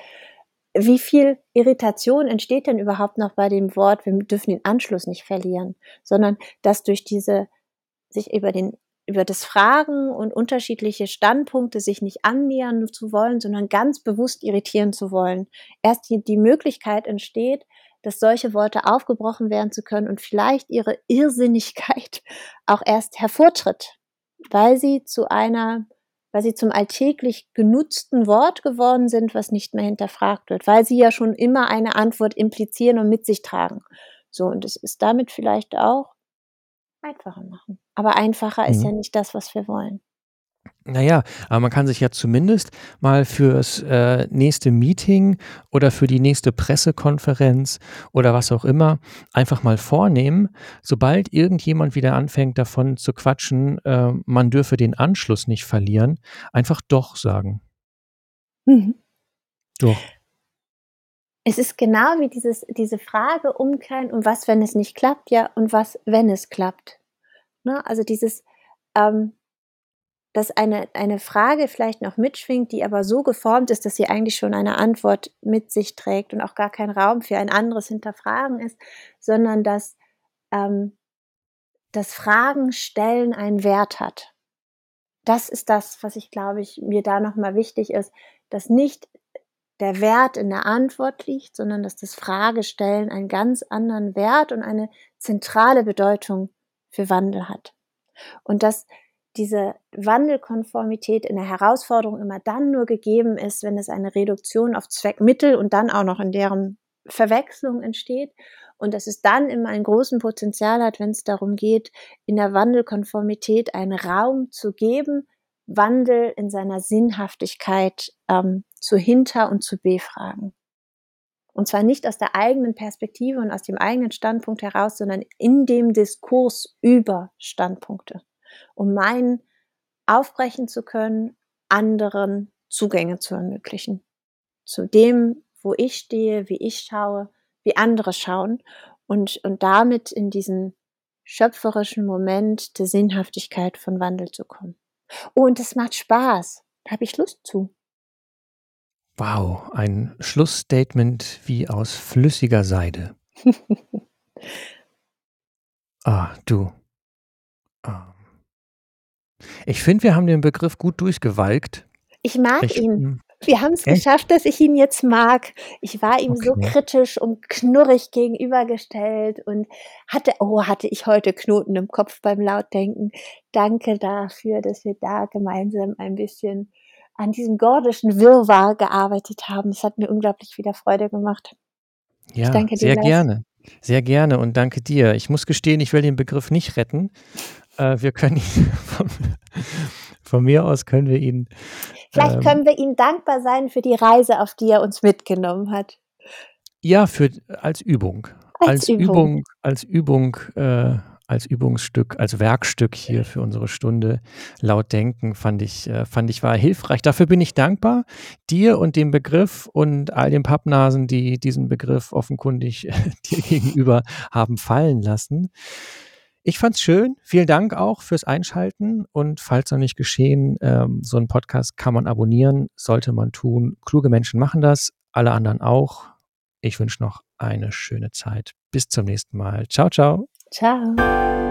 [SPEAKER 1] wie viel Irritation entsteht denn überhaupt noch bei dem Wort, wir dürfen den Anschluss nicht verlieren, sondern dass durch diese, sich über den, über das Fragen und unterschiedliche Standpunkte sich nicht annähern zu wollen, sondern ganz bewusst irritieren zu wollen, erst die, die Möglichkeit entsteht, dass solche Worte aufgebrochen werden zu können und vielleicht ihre Irrsinnigkeit auch erst hervortritt, weil sie zu einer, weil sie zum alltäglich genutzten Wort geworden sind, was nicht mehr hinterfragt wird, weil sie ja schon immer eine Antwort implizieren und mit sich tragen. So, und es ist damit vielleicht auch einfacher machen. Aber einfacher mhm. ist ja nicht das, was wir wollen.
[SPEAKER 2] Naja, aber man kann sich ja zumindest mal fürs äh, nächste Meeting oder für die nächste Pressekonferenz oder was auch immer einfach mal vornehmen, sobald irgendjemand wieder anfängt davon zu quatschen, äh, man dürfe den Anschluss nicht verlieren, einfach doch sagen.
[SPEAKER 1] Mhm. Doch. Es ist genau wie dieses, diese Frage umkehren und was, wenn es nicht klappt, ja, und was, wenn es klappt. Ne? Also dieses, ähm, dass eine, eine Frage vielleicht noch mitschwingt, die aber so geformt ist, dass sie eigentlich schon eine Antwort mit sich trägt und auch gar kein Raum für ein anderes Hinterfragen ist, sondern dass ähm, das Fragen stellen einen Wert hat. Das ist das, was ich glaube ich mir da nochmal wichtig ist, dass nicht der Wert in der Antwort liegt, sondern dass das Fragestellen einen ganz anderen Wert und eine zentrale Bedeutung für Wandel hat. Und dass diese Wandelkonformität in der Herausforderung immer dann nur gegeben ist, wenn es eine Reduktion auf Zweckmittel und dann auch noch in deren Verwechslung entsteht und dass es dann immer einen großen Potenzial hat, wenn es darum geht, in der Wandelkonformität einen Raum zu geben, Wandel in seiner Sinnhaftigkeit ähm, zu hinter und zu befragen. Und zwar nicht aus der eigenen Perspektive und aus dem eigenen Standpunkt heraus, sondern in dem Diskurs über Standpunkte um meinen aufbrechen zu können, anderen Zugänge zu ermöglichen. Zu dem, wo ich stehe, wie ich schaue, wie andere schauen und, und damit in diesen schöpferischen Moment der Sinnhaftigkeit von Wandel zu kommen. Oh, und es macht Spaß. Da habe ich Lust zu.
[SPEAKER 2] Wow, ein Schlussstatement wie aus flüssiger Seide. ah, du. Ah. Ich finde, wir haben den Begriff gut durchgewalkt.
[SPEAKER 1] Ich mag ich, ihn. Hm. Wir haben es geschafft, dass ich ihn jetzt mag. Ich war ihm okay. so kritisch und knurrig gegenübergestellt und hatte, oh, hatte ich heute Knoten im Kopf beim Lautdenken. Danke dafür, dass wir da gemeinsam ein bisschen an diesem gordischen Wirrwarr gearbeitet haben. Es hat mir unglaublich wieder Freude gemacht.
[SPEAKER 2] Ja, dir, sehr Lars. gerne. Sehr gerne und danke dir. Ich muss gestehen, ich will den Begriff nicht retten, äh, wir können ihn von, von, mir aus können wir ihn.
[SPEAKER 1] Vielleicht ähm, können wir ihm dankbar sein für die Reise, auf die er uns mitgenommen hat.
[SPEAKER 2] Ja, für als Übung. Als, als Übung. Übung. als Übung, äh, als Übungsstück, als Werkstück hier für unsere Stunde laut denken, fand ich, äh, fand ich war hilfreich. Dafür bin ich dankbar dir und dem Begriff und all den Pappnasen, die diesen Begriff offenkundig dir gegenüber haben fallen lassen. Ich fand's schön. Vielen Dank auch fürs Einschalten. Und falls noch nicht geschehen, ähm, so einen Podcast kann man abonnieren, sollte man tun. Kluge Menschen machen das, alle anderen auch. Ich wünsche noch eine schöne Zeit. Bis zum nächsten Mal. Ciao, ciao.
[SPEAKER 1] Ciao.